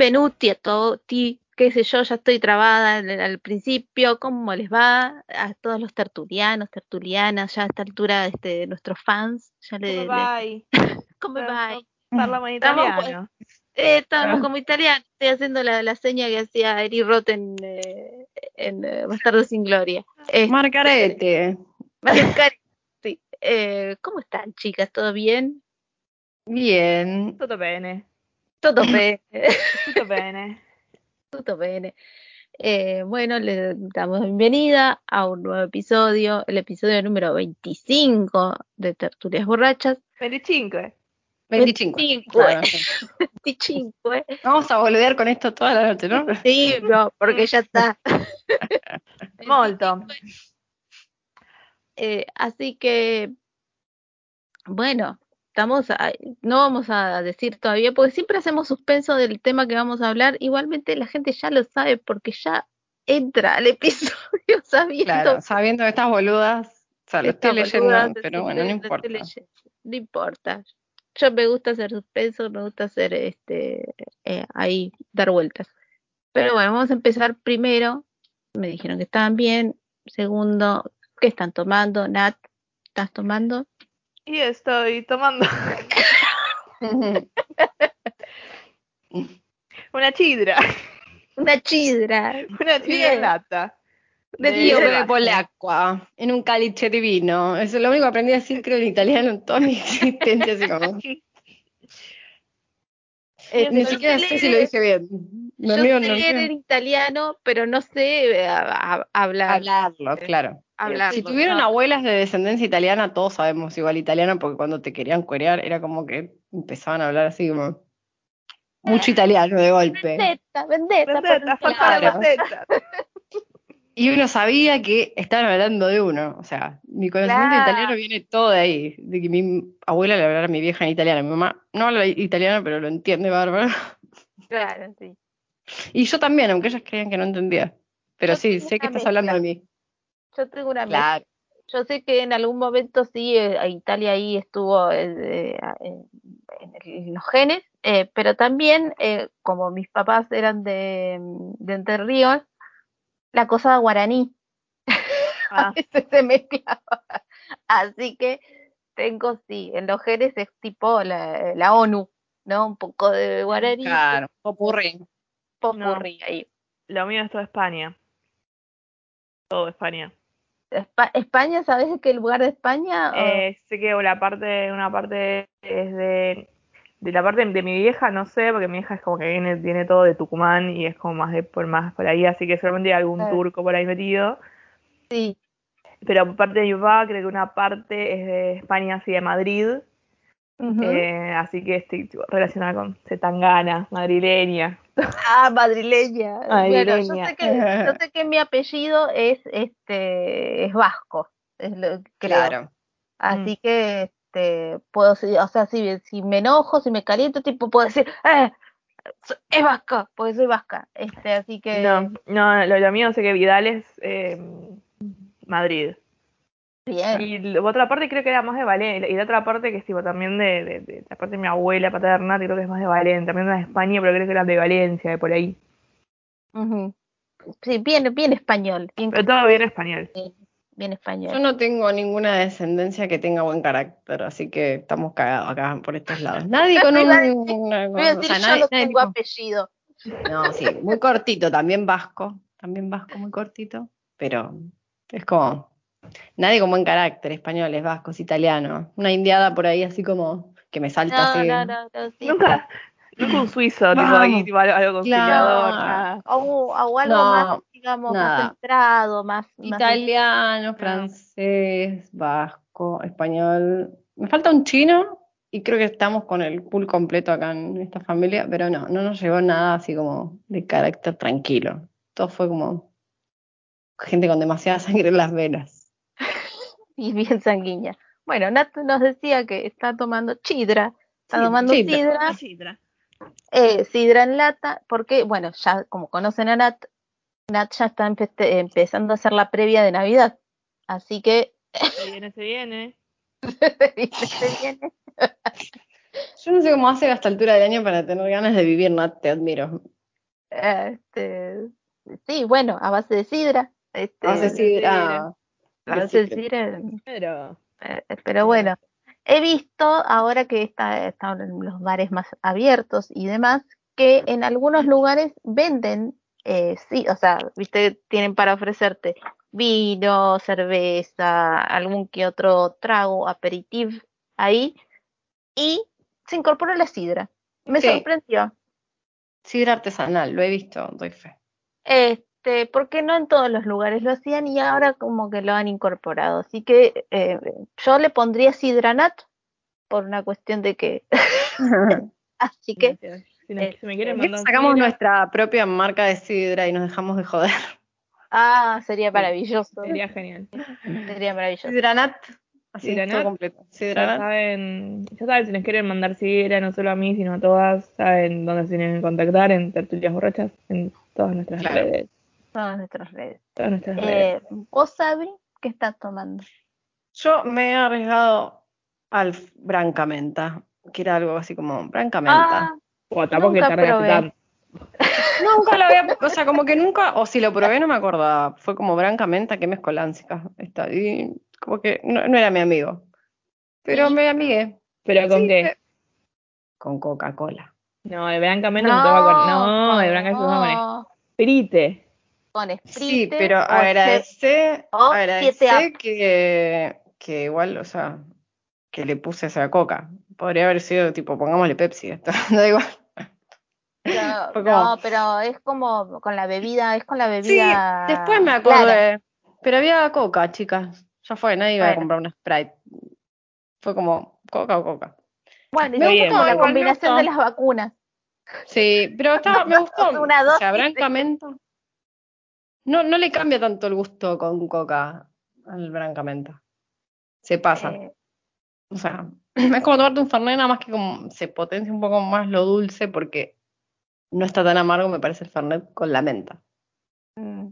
Benvenuti a tutti, qué sé yo, ya estoy trabada al, al principio, ¿cómo les va? A todos los tertulianos, tertulianas, ya a esta altura este, nuestros fans, ya le, le- Bye. ¿cómo va? Parlamo italiano. Eh, estamos como italianos, estoy haciendo la, la seña que hacía Eri Roth en, eh, en eh, Bastardo sin Gloria. Este, Margarete. Margarete, sí. Eh, ¿Cómo están, chicas? ¿Todo bien? Bien. Tutto bene. Todo bien. Tutto bene. Tutto bene. Eh, bueno, les damos la bienvenida a un nuevo episodio, el episodio número 25 de Tertulias Borrachas. 25. 25. 25, Claro. 25, ¿eh? Vamos a boludear con esto toda la noche, ¿no? Sí, no, porque ya está. Molto. Eh, así que, bueno, estamos a- no vamos a decir todavía, porque siempre hacemos suspenso del tema que vamos a hablar. Igualmente la gente ya lo sabe porque ya entra al episodio sabiendo Claro, sabiendo estas boludas, o sea, lo estoy leyendo, boludas, pero bueno, no importa. No importa. Yo me gusta hacer suspenso, me gusta hacer este eh, ahí dar vueltas. Pero bueno, vamos a empezar primero. Me dijeron que estaban bien. Segundo, ¿qué están tomando? Nat, ¿estás tomando? Y estoy tomando una chidra. Una chidra. Una chidra Bien. lata. De Io Dio, bevo l'acqua in un calice di vino. Eso es lo único que aprendí a decir, creo, en italiano en toda mi existencia. Así como, Eh, ni siquiera sé si lo dije bien. No, yo mío, sé no, leer en italiano, pero no sé eh, a- a- hablar. Hablarlo, claro. Si tuvieron no. abuelas de descendencia italiana, todos sabemos igual italiano, porque cuando te querían cuerear era como que empezaban a hablar así como mucho italiano de golpe. Vendetta, vendetta, Vendetta, Claro. Y uno sabía que estaban hablando de uno. O sea, mi conocimiento Claro. italiano viene todo de ahí. De que mi abuela le hablara a mi vieja en italiano. Mi mamá no habla italiano, pero lo entiende bárbaro. Claro, sí. Y yo también, aunque ellas creían que no entendía. Pero Yo sí, sé que estás hablando de mí. Yo tengo una. Claro. Yo sé que en algún momento sí, eh, Italia ahí estuvo eh, eh, en, en el- en los genes, eh, pero también, eh, como mis papás eran de, de Entre Ríos, la cosa guaraní a Ah, veces se mezclaba. Así que tengo, sí, en los genes es tipo la, la ONU, ¿no? Un poco de guaraní, Claro. Popurrí. popurrí ahí. lo mío es todo España. Todo España. Espa- España, ¿sabes qué lugar de España? Eh, sé que la parte, una parte es de, de la parte de mi vieja, no sé, porque mi vieja es como que viene, viene todo de Tucumán y es como más de por más por ahí, así que seguramente hay algún turco por ahí metido. sí, Pero parte de mi papá, creo que una parte es de España, así de Madrid. Eh, así que estoy tipo, relacionada con Zetangana, madrileña. Ah, madrileña. Bueno, yo Madrileña. sé que, yo sé que mi apellido es este es vasco, es lo que creo. Claro. Así que este puedo o sea, si, si me enojo, si me caliento, tipo puedo decir, eh, es vasco, porque soy vasca. Este, así que No, no, lo, lo mío sé que Vidal es eh, Madrid. Bien. Y la otra parte creo que era más de Valencia. Y la otra parte que es tipo también de, de- de la parte de mi abuela paterna, creo que es más de Valencia. También de España, pero creo que eran de Valencia, de por ahí. Sí, bien, bien español, bien, Pero todo bien español. bien español. Yo no tengo ninguna descendencia que tenga buen carácter, así que estamos cagados acá por estos lados. Nadie con un. yo tengo apellido. No, sí, muy cortito, también vasco, también vasco, muy cortito, pero es como, nadie con buen carácter, españoles, vascos, italianos, una indiada por ahí así como que me salta No, así. no, no, no, sí. Nunca, nunca un suizo, tipo ahí, Vamos. tipo algo, algo conciliador, Claro. nada. O, o algo No, más, digamos, más centrado, más, más Italiano, francés, vasco, español. Me falta un chino, y creo que estamos con el pool completo acá en esta familia, pero no, no nos llegó nada así como de carácter tranquilo. Todo fue como gente con demasiada sangre en las venas. Y bien sanguínea. Bueno, Nat nos decía que está tomando chidra, está Sí, tomando sidra. sidra, Sidra. eh, sidra en lata, porque, bueno, ya como conocen a Nat, Nat ya está empe- empezando a hacer la previa de Navidad. Así que Se viene, se viene. se viene. Yo no sé cómo hace a esta altura del año para tener ganas de vivir, Nat, te admiro. Este, sí, bueno, a base de sidra. Este, a base de sidra. Eh, pero bueno, he visto ahora que está, están los bares más abiertos y demás, que en algunos lugares venden, eh, sí, o sea, viste, tienen para ofrecerte vino, cerveza, algún que otro trago, aperitif ahí, y se incorporó la sidra. Me Sí. sorprendió. sidra artesanal, lo he visto, doy fe. Este, porque no en todos los lugares lo hacían y ahora como que lo han incorporado. Así que eh, yo le pondría sidranat por una cuestión de que. Así que. Si, nos- eh, si me quieren ¿Por qué no mandar. sacamos sidra, nuestra propia marca de sidra y nos dejamos de joder? ah, sería maravilloso. Sería genial. Sería maravilloso. Sidranat, así Sidranat. todo completo. Ya saben, ya saben si nos quieren mandar sidra, no solo a mí, sino a todas, saben dónde se tienen que contactar, en Tertulias Borrachas, en todas nuestras Claro. redes. Todas nuestras redes. Todas nuestras redes. Eh, ¿Vos, Sabri, qué estás tomando? Yo me he arriesgado al brancamenta, que era algo así como brancamenta. Ah, O tampoco que tardaste. Nunca lo había, o sea, como que nunca, o si lo probé no me acordaba. Fue como brancamenta, que mezcoláncica. Está, y como que no, no era mi amigo. Pero me amigué. ¿Pero con Sí, qué? eh, Con Coca-Cola. No, de Brancamente no, toma con. No, de Branca se toma con no, Sprite. con Sí, pero agradecé siete que, que igual, o sea, que le puse esa coca. Podría haber sido tipo, pongámosle Pepsi, esto, da igual. No, pero es como con la bebida, es con la Sí, bebida. después me clara. acordé. Pero había coca, chicas. Ya fue, nadie iba a comprar una Sprite. Fue como coca o coca. Bueno, y Me gustó, la combinación de las vacunas. Sí, pero estaba, me gustó. Una o sea, dosis. No, no le cambia tanto el gusto con coca al brancamenta. Se pasa. Eh, O sea, es como tomarte un Fernet, nada más que como se potencia un poco más lo dulce porque no está tan amargo, me parece el Fernet con la menta. mm,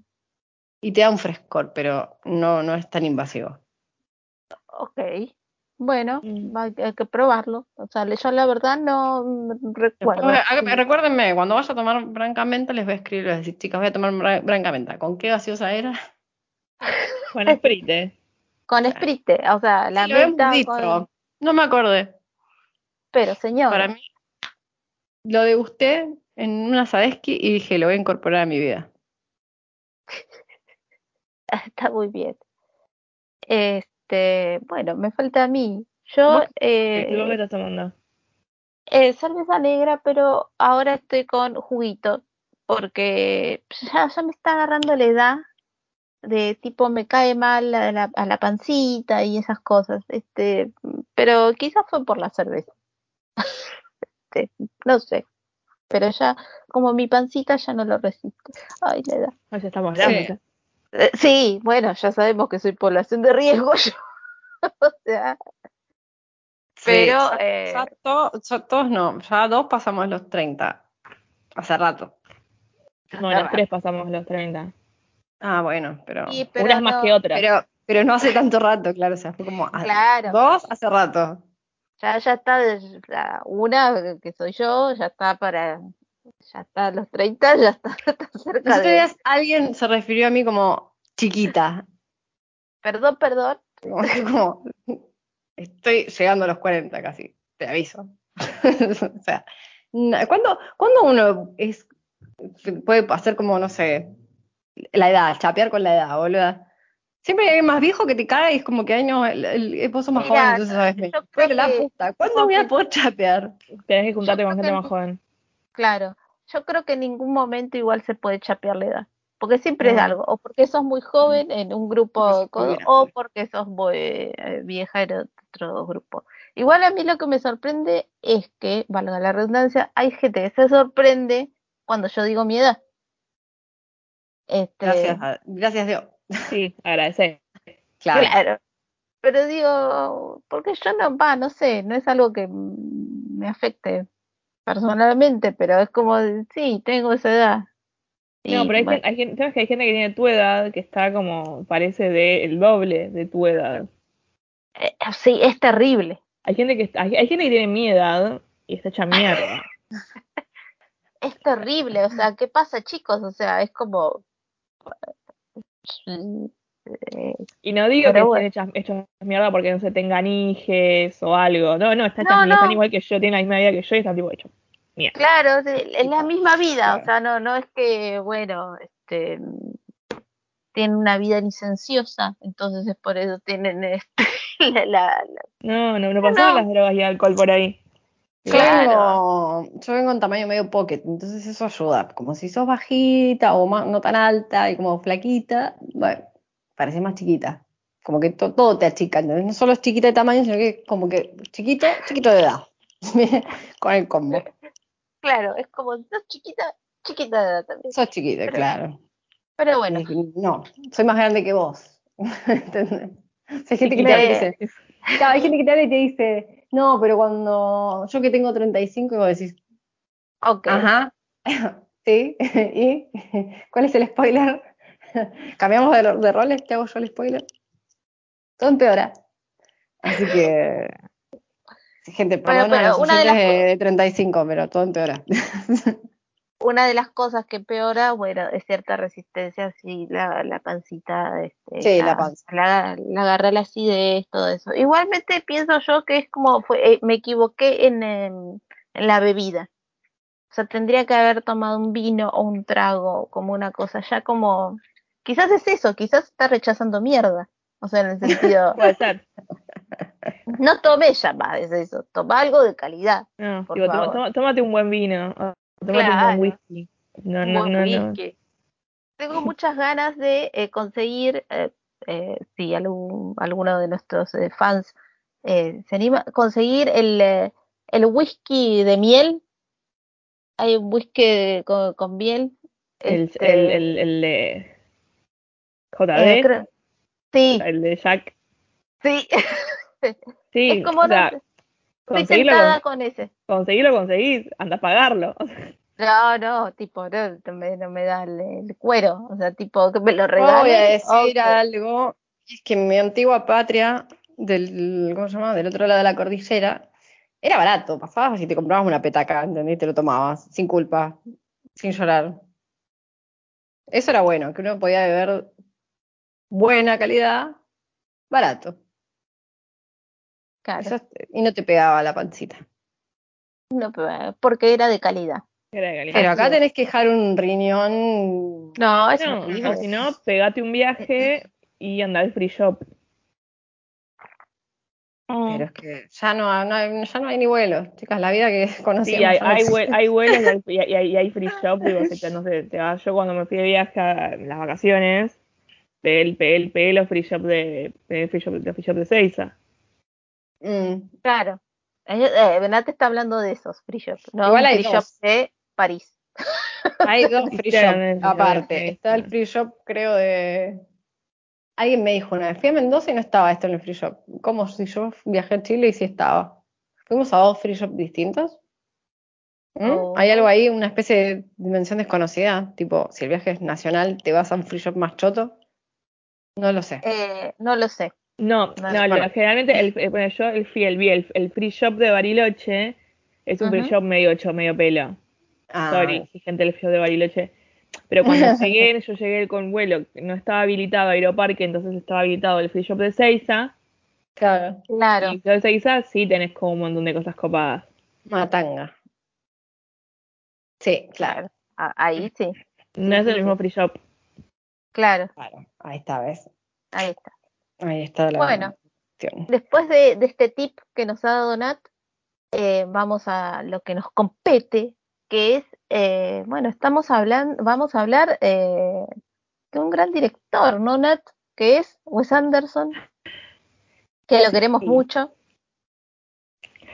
Y te da un frescor, pero no, no es tan invasivo. ok. Bueno, Mm. hay que probarlo. O sea, yo la verdad no mm, recuerdo. Después, recuérdenme, cuando vaya a tomar brancamenta, les voy a escribir, les voy a decir, chicas, voy a tomar bra- brancamenta. ¿Con qué gaseosa era? Con Sprite. Con Sprite, o sea, la Sí, menta con- No me acordé. Pero señor, Para mí, lo degusté en una Sadesky y dije, lo voy a incorporar a mi vida. está muy bien. Este, bueno, me falta a mí. Yo ¿Vos eh, ¿Tú qué estás tomando? eh, cerveza negra, pero ahora estoy con juguito, porque ya, ya me está agarrando la edad de tipo me cae mal a la, a la pancita y esas cosas. Este, pero quizás fue por la cerveza. Este, no sé. Pero ya, como mi pancita ya no lo resiste. Ay, la edad. Ya estamos Sí. grandes. ya. Eh, Sí, bueno, ya sabemos que soy población de riesgo yo. o sea, Pero, ya, eh, ya to- ya todos no, ya dos pasamos los 30. Hace rato. No, las tres pasamos los 30. Ah, bueno, pero. sí, pero Unas más que otras. Pero, pero no hace tanto rato, claro. O sea, fue como. Claro. Dos hace rato. Ya, ya está, una que soy yo, ya está para, ya está a los 30, ya está, está Los cerca otros de, días alguien se refirió a mí como chiquita. perdón, perdón, Como, como, estoy llegando a los 40 casi, te aviso. o sea, ¿cuándo, cuándo uno es, puede hacer como, no sé, la edad, chapear con la edad, boluda? Siempre hay alguien más viejo que te cae y es como que años, el, el, vos sos más Mira, joven, entonces sabes Pero la puta, ¿cuándo voy a poder chapear? Tenés que juntarte con gente que- más joven. claro, yo creo que en ningún momento igual se puede chapear la edad. Porque siempre es algo, o porque sos muy joven en un grupo, o porque sos muy eh, vieja en otro grupo. Igual a mí lo que me sorprende es que, valga la redundancia, hay gente que se sorprende cuando yo digo mi edad. Este, Gracias, a- gracias Dios. Sí, agradecer. Claro. Claro. Pero digo, porque yo no, va, no sé, no es algo que mm, me afecte personalmente, pero es como, sí, tengo esa edad. No, pero hay, bueno, gente, hay, gente, ¿sabes que hay gente que tiene tu edad que está como, parece de el doble de tu edad. eh, sí, es terrible. Hay gente que está- hay, hay gente que tiene mi edad y está hecha mierda. Es terrible, o sea, ¿qué pasa, chicos? O sea, es como... eh, Y no digo que bueno. estén hechas, hechas mierda porque no se tengan hijes o algo. No, no, están no. igual que yo, tienen la misma vida que yo y están tipo hechos mierda. Claro, es, la misma vida, o sea, no, no es que, bueno, este, tienen una vida licenciosa, entonces es por eso tienen este, la, la- la- No, no, no pasaron No. las drogas y alcohol por ahí. Yo Claro. vengo, yo vengo en tamaño medio pocket, entonces eso ayuda. Como si sos bajita o ma- no tan alta y como flaquita, bueno, parece más chiquita. Como que to- todo te achica. No solo es chiquita de tamaño, sino que como que chiquito, chiquito de edad. Con el combo. Claro, es como, no, chiquita, chiquita de edad también. Sos chiquita, Pero- claro. Pero bueno, No, soy más grande que vos. ¿Entendés? O sea, hay gente que te dice, claro, hay gente que te habla y te dice, no, pero cuando yo que tengo 35 y vos decís, ok. Ajá. Sí. ¿Y cuál es el spoiler? ¿Cambiamos de, de roles? ¿Te hago yo el spoiler? Todo empeora. Así que. Gente, Bueno, pero los una de las de, de 35, pero todo empeora. Una de las cosas que empeora, bueno, es cierta resistencia, sí, la, la pancita, este, Sí, la panza. La, la agarra la acidez, todo eso. Igualmente pienso yo que es como, fue, eh, me equivoqué en, en la bebida. O sea, tendría que haber tomado un vino o un trago, como una cosa, ya como, quizás es eso, quizás está rechazando mierda. O sea, en el sentido, no tomé ya más, es eso, toma algo de calidad. No, Por digo, favor. toma- tómate un buen vino. o Tómate un buen whisky. No, no, no. Tengo muchas ganas de eh, conseguir, eh, eh, si algún, alguno de nuestros eh, fans eh, se anima, conseguir el, el whisky de miel. Hay un whisky con, con miel. El, este, el, el, el de JD, eh, creo- sí, el de Jack. sí. Sí, es como o sea, no, conseguirlo, con- con ese. conseguirlo, conseguís, anda a pagarlo. No, no, tipo, no, no me, no me da el, el cuero. O sea, tipo, que me lo Yo regalen. voy a decir algo. Es que en mi antigua patria, del, ¿cómo se llama? Del otro lado de la cordillera, era barato. Pasabas y te comprabas una petaca, ¿entendés? Te lo tomabas, sin culpa, sin llorar. Eso era bueno, que uno podía beber buena calidad, barato. Claro, Eso- y no te pegaba la pancita. no, pero- porque era de calidad. Era de calidad. Pero acá tenés que dejar un riñón. No, es No, si no, pegate un viaje y anda al free shop. Mm. Pero es que ya no, no hay, ya no hay ni vuelos, chicas. La vida que conocemos. Sí, hay, hay, hay vuelos y hay, y hay- y hay free shop. Digo, si te- no sé, te vas- yo cuando me fui de viaje a en las vacaciones, pegué, el- pegué, el- pegué los free shop de, el free shop, los free shop de Seiza. Mm. Claro. Eh, eh, Benate está hablando de esos free shops, no Igual hay free shop dos. de París. Hay dos free shop aparte. Está el free shop, creo, de. Alguien me dijo una vez, fui a Mendoza y no estaba esto en el free shop. ¿Cómo si yo viajé a Chile y sí estaba? ¿Fuimos a dos free shop distintos? ¿Mm? Oh. ¿Hay algo ahí, una especie de dimensión desconocida? Tipo, si el viaje es nacional, ¿te vas a un free shop más choto? No lo sé. Eh, no lo sé. No, No, no, bueno. generalmente el, eh, bueno, yo el, fui- el, vi el, el free shop de Bariloche es un free shop medio hecho, medio pelo. Ah, Sorry, si gente del free shop de Bariloche. Pero cuando llegué, yo llegué con vuelo, no estaba habilitado Aeroparque, entonces estaba habilitado el free shop de Seiza. claro. Claro. Y de Seiza sí tenés como un montón de cosas copadas. Matanga. Sí, claro. Ah, Ahí sí. No es sí, el mismo free shop. Claro. Claro. Ahí está, ¿ves? Ahí está. Ahí está la Bueno. cuestión. Después de, de este tip que nos ha dado Nat, eh, vamos a lo que nos compete, que es, eh, bueno, estamos hablando, vamos a hablar eh, que un gran director, ¿no, Nat? Que es Wes Anderson, que lo queremos Sí. mucho.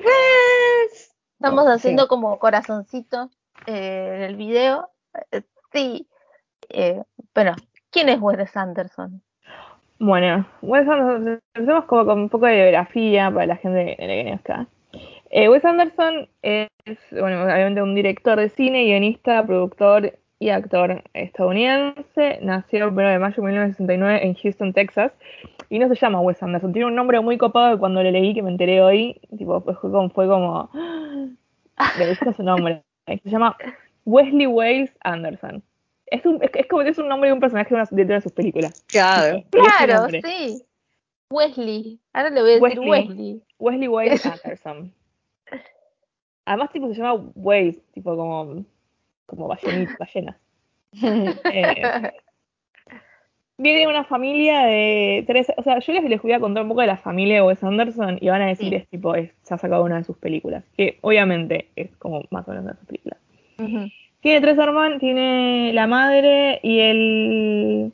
Pues, Estamos haciendo como corazoncito en el video. Sí. Bueno, ¿quién es Wes Anderson? Bueno, Wes Anderson, empecemos como con un poco de biografía para la gente que viene acá. Eh, Wes Anderson es, bueno, obviamente un director de cine, guionista, productor y actor estadounidense. Nació el 1 de mayo de 1969 en Houston, Texas. Y no se llama Wes Anderson, tiene un nombre muy copado que cuando lo leí, que me enteré hoy, tipo, fue como, fue como su nombre. Se llama Wesley Wales Anderson. Es, un, es, es como que es un nombre de un personaje de una de sus películas. claro. Claro, sí. Wesley. Ahora le voy a decir Wesley. Wesley. Wesley Anderson. Además, tipo, se llama Wales, tipo como, como ballenita, ballenas. Eh, viene de una familia de tres, o sea, yo les, les voy a contar un poco de la familia de Wes Anderson y van a decir Sí. es tipo, es, se ha sacado una de sus películas, que obviamente es como más o menos de sus películas. Ujú. Tiene tres hermanos, tiene la madre y el.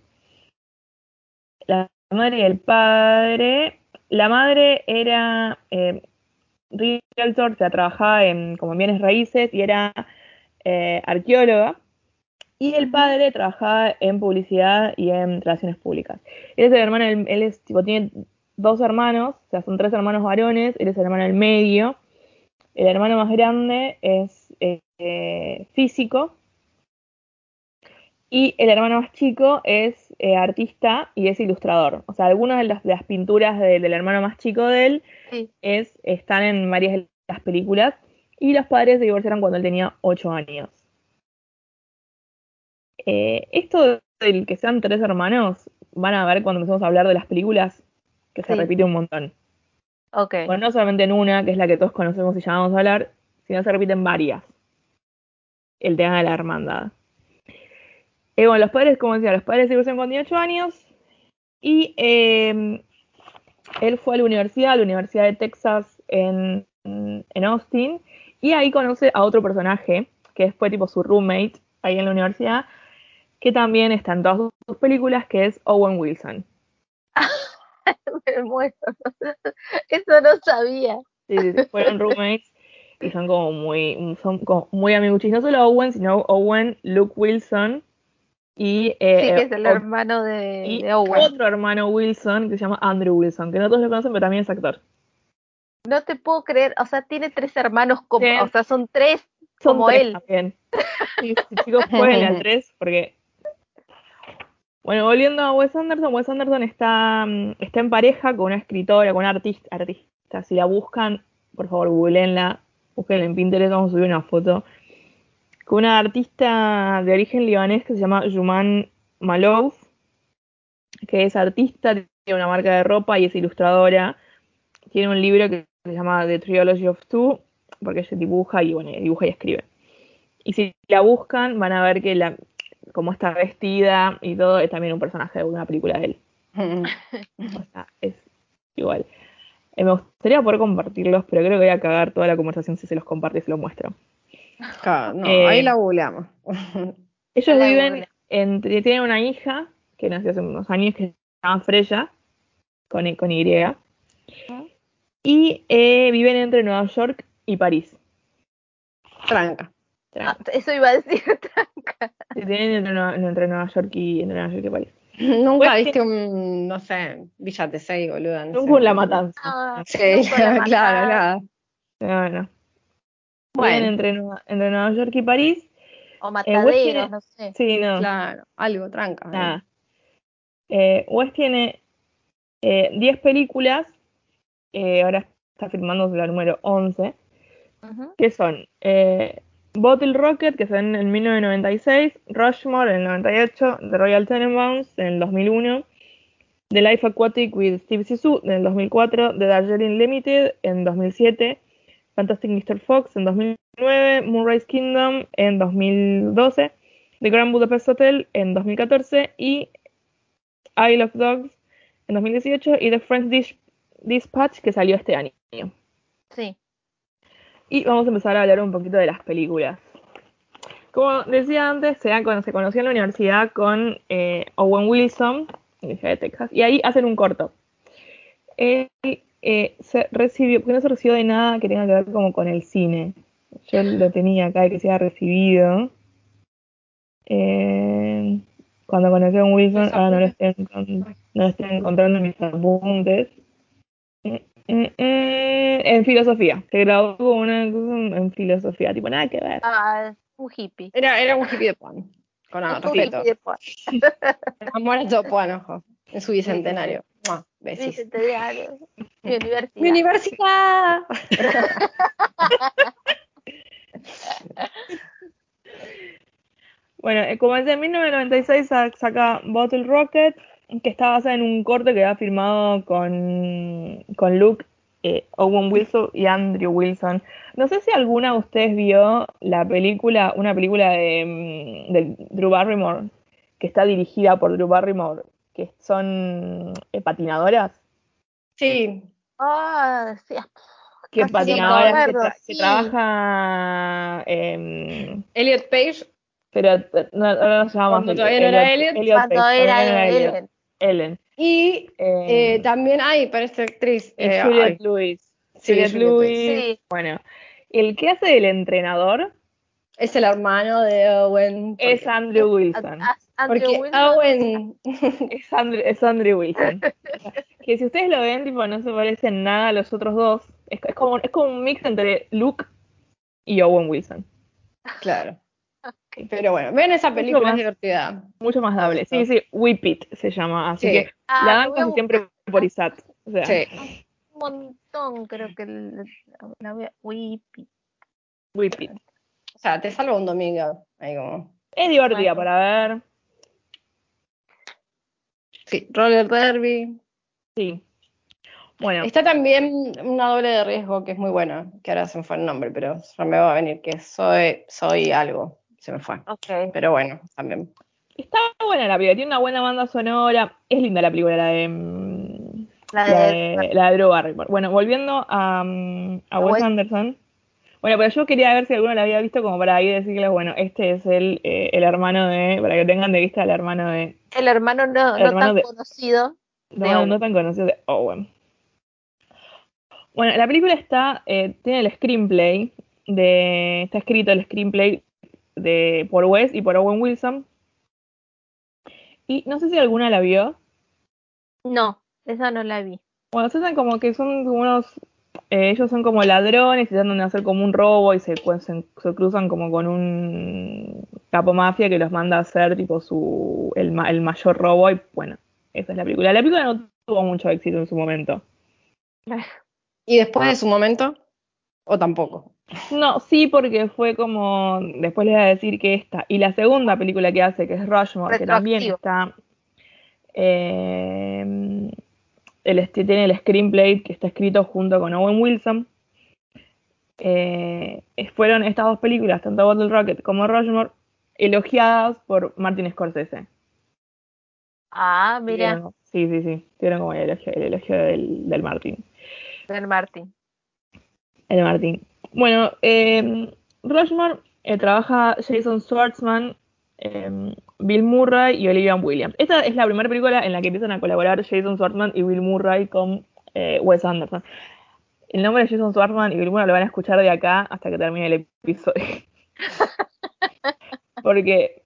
La madre y el padre. La madre era eh, realtor, o sea, trabajaba en, como en bienes raíces y era eh, arqueóloga. Y el padre trabajaba en publicidad y en relaciones públicas. Él es el hermano, él, él es, tipo, tiene dos hermanos, o sea, son tres hermanos varones, él es el hermano del medio. El hermano más grande es eh, eh, físico. Y el hermano más chico es eh, artista y es ilustrador. O sea, algunas de las, de las pinturas de- del hermano más chico de él Sí. es, están en varias de las películas. Y los padres se divorciaron cuando él tenía 8 años. Eh, esto del que sean tres hermanos, van a ver cuando empecemos a hablar de las películas que se repite un montón. Ok. Bueno, no solamente en una, que es la que todos conocemos y llamamos a hablar, sino se repiten varias. El tema de la hermandad. Eh, bueno, los padres, como decía, los padres se divorciaron con 18 años y eh, él fue a la universidad, a la Universidad de Texas en, en Austin, y ahí conoce a otro personaje, que fue tipo su roommate ahí en la universidad, que también está en todas sus películas, que es Owen Wilson. Me muero. Eso no sabía. Sí, sí, fueron roommates y son como muy, son como muy amiguchis. No solo Owen, sino Owen, Luke Wilson y, eh, Sí, que es el o- hermano de, y de Owen. otro hermano Wilson que se llama Andrew Wilson, que no todos lo conocen, pero también es actor. No te puedo creer. O sea, tiene tres hermanos como. Sí. O sea, son tres Son como tres él. también. Sí, sí, chicos, jueguen al tres porque. Bueno, volviendo a Wes Anderson, Wes Anderson está, mm, está en pareja con una escritora, con una artista, artista. Si la buscan, por favor, googleenla, busquen en Pinterest, vamos a subir una foto. Con una artista de origen libanés que se llama Juman Malouf, que es artista, tiene una marca de ropa y es ilustradora. Tiene un libro que se llama The Trilogy of Two, porque ella dibuja y bueno, dibuja y escribe. Y si la buscan, van a ver que la, como está vestida y todo, es también un personaje de una película de él. O sea, es. Eh, me gustaría poder compartirlos, pero creo que voy a cagar toda la conversación si se los comparte y se los muestro. Claro, no, Eh, ahí la googleamos. Ellos La viven, en, tienen una hija que nació hace unos años que se llama Freya, con, con Y, y eh, viven entre Nueva York y París. Tranca. Ah, eso iba a decir. Se tienen entre, entre Nueva York y entre Nueva York y París. Nunca Pues viste un, no sé, Villa Tesey, boluda. No Nunca sé. La Matanza. Ah, Sí, la claro, nada. No, no. Bueno. Viven entre, Nueva- entre Nueva York y París. O Wes mataderos, tiene- no sé. Sí, no. Claro, algo, tranca. eh. Nada. Eh, Wes tiene eh, 10 películas. eh, ahora está filmando la número 11. Ujú. Que son eh, Bottle Rocket, que son en 1996. Rushmore en el 98. The Royal Tenenbaums en el 2001. The Life Aquatic with Steve Zissou en el 2004. The Darjeeling Limited en 2007. Fantastic Mr. Fox en 2009. Moonrise Kingdom en 2012. The Grand Budapest Hotel en 2014. Y Isle of Dogs en 2018. Y The French Dispatch que salió este año. Sí. Y vamos a empezar a hablar un poquito de las películas. Como decía antes, se, dan se conoció en la universidad con eh, Owen Wilson, Universidad de Texas, y ahí hacen un corto. Él eh, se recibió, porque no se recibió de nada que tenga que ver como con el cine. Yo lo tenía acá de que se haya recibido. Eh, cuando conocí a Wilson, ahora no lo, estoy, no lo estoy encontrando en mis apuntes. Eh, eh, en filosofía. Se graduó con una en filosofía, tipo nada que ver. Ah, un hippie. Era, era un hippie de Puan. Con Un respeto. hippie de Puan. Amor a todo Puan, ojo. En su bicentenario. Mua, Besis. Bicentenario. Mi universidad. ¡Mi universidad! Bueno, eh, como en 1996 sa- saca Bottle Rocket, que está basada en un corte que había firmado con, con Luke, eh, Owen Wilson y Andrew Wilson. No sé si alguna de ustedes vio la película, una película de, mm, de Drew Barrymore, que está dirigida por Drew Barrymore, que son eh, patinadoras. Sí. Ah, sí. Que Casi patinadoras que, trabaja... em, Elliot Page. pero eh, no, ahora no se llama Cuando todavía no era Elliot, Cuando Page, era Elliot. Ellen. Y Eh, eh, también hay para esta actriz. eh, Juliette ay, Lewis. Sí, Juliette Lewis. Sí. Bueno, el que hace del entrenador es el hermano de Owen. porque- es Andrew Wilson. A- a- Andrew Porque Wilson. Owen. Es Andrew, es Andrew Wilson. que si ustedes lo ven, tipo, no se parecen nada a los otros dos. Es, es como, es como un mix entre Luke y Owen Wilson. Claro. Pero bueno, ven esa película, más. es divertida. Mucho más dable. Sí, sí, Whip It se llama. Así Sí. que Ah, la dan voy a casi siempre por ISAT. O sea, Sí. Un montón, creo que la voy a. Whip It. O sea, te salva un domingo. Ahí como. Es divertida Bueno. para ver. Sí, roller derby. Sí. Bueno, Está también una doble de riesgo que es muy buena, que ahora se me fue el nombre, pero ya me va a venir, que soy, soy algo. Se me fue. Ok. Pero bueno, también. Está buena la película, tiene una buena banda sonora. Es linda la película, la de. mm, La La de. de, la de Drew Barrymore. Bueno, volviendo a, mm, a A Wes Anderson. Bueno, pero yo quería ver si alguno la había visto como para ahí decirles, bueno, este es el, eh, el hermano de, para que tengan de vista el hermano de, El hermano no, El no tan de- conocido. no, De no tan conocido de Owen. Bueno, la película está, eh, tiene el screenplay de, está escrito el screenplay de por Wes y por Owen Wilson. Y no sé si alguna la vio. No, esa no la vi. Bueno, se hacen como que son como unos. eh, ellos son como ladrones y tratan de hacer como un robo y se, pues, se, se cruzan como con un capo mafia que los manda a hacer tipo su el, ma- el mayor robo y bueno, esa es la película. La película no tuvo mucho éxito en su momento. ¿Y después de su momento? ¿O tampoco? No, sí, porque fue como. Después les voy a decir que esta. Y la segunda película que hace, que es Rushmore, que también está. eh, el, tiene el screenplay que está escrito junto con Owen Wilson. Eh, fueron estas dos películas, tanto Bottle Rocket como Rushmore, elogiadas por Martin Scorsese. Ah, mira, Sí, sí, sí. Tuvieron como el elogio, el elogio del, del Martin. del Martin. El Martín. Bueno, eh, Rushmore eh, trabaja Jason Schwartzman, eh, Bill Murray y Olivia Williams. Esta es la primera película en la que empiezan a colaborar Jason Schwartzman y Bill Murray con eh, Wes Anderson. El nombre de Jason Schwartzman y Bill Murray lo van a escuchar de acá hasta que termine el episodio. Porque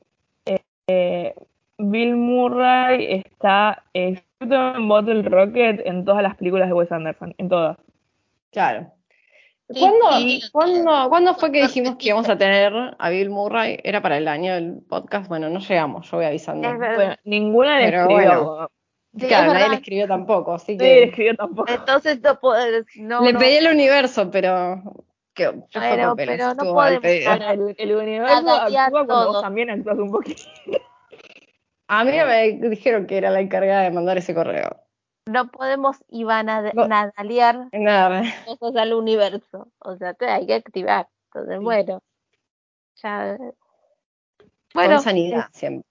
eh, eh, Bill Murray está eh, en Bottle Rocket en todas las películas de Wes Anderson, en todas. Claro. Sí, ¿Cuándo, sí. ¿cuándo, cuándo fue que dijimos que íbamos a tener a Bill Murray? ¿Era para el año del podcast? Bueno, no llegamos, yo voy avisando. Bueno, ninguna le Pero escribió. bueno. Sí, claro, es nadie le escribió tampoco, así Nadie le que escribió tampoco. Entonces no puedo. No, le no. pedí el universo, pero que yo pero no podemos. El, el universo actúa cuando todo. vos también actúas un poquito. A mí me dijeron que era la encargada de mandar ese correo. No podemos Ivana No. nadalear Nada, cosas al universo. O sea, te hay que activar. Entonces, bueno. Ya. Bueno, con sanidad siempre.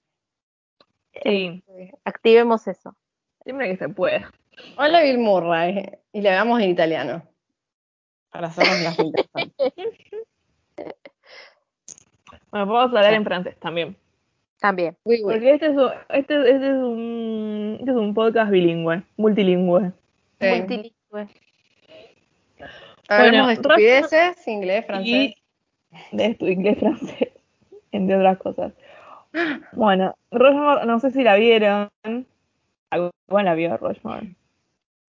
Sí, eh, activemos eso. siempre que se pueda. Hola Bill Murray, y le damos en italiano. Para hacernos las interesantes. Bueno, podemos hablar Sí. en francés también. También. Oui, oui. Porque este es, un, este, este es un este es un podcast bilingüe, multilingüe. Sí. Multilingüe. Hablamos Bueno, de estupideces, inglés, francés. Y de esto, inglés, francés, entre otras cosas. Bueno, Rushmore, no sé si la vieron. ¿Alguna la vio Rushmore?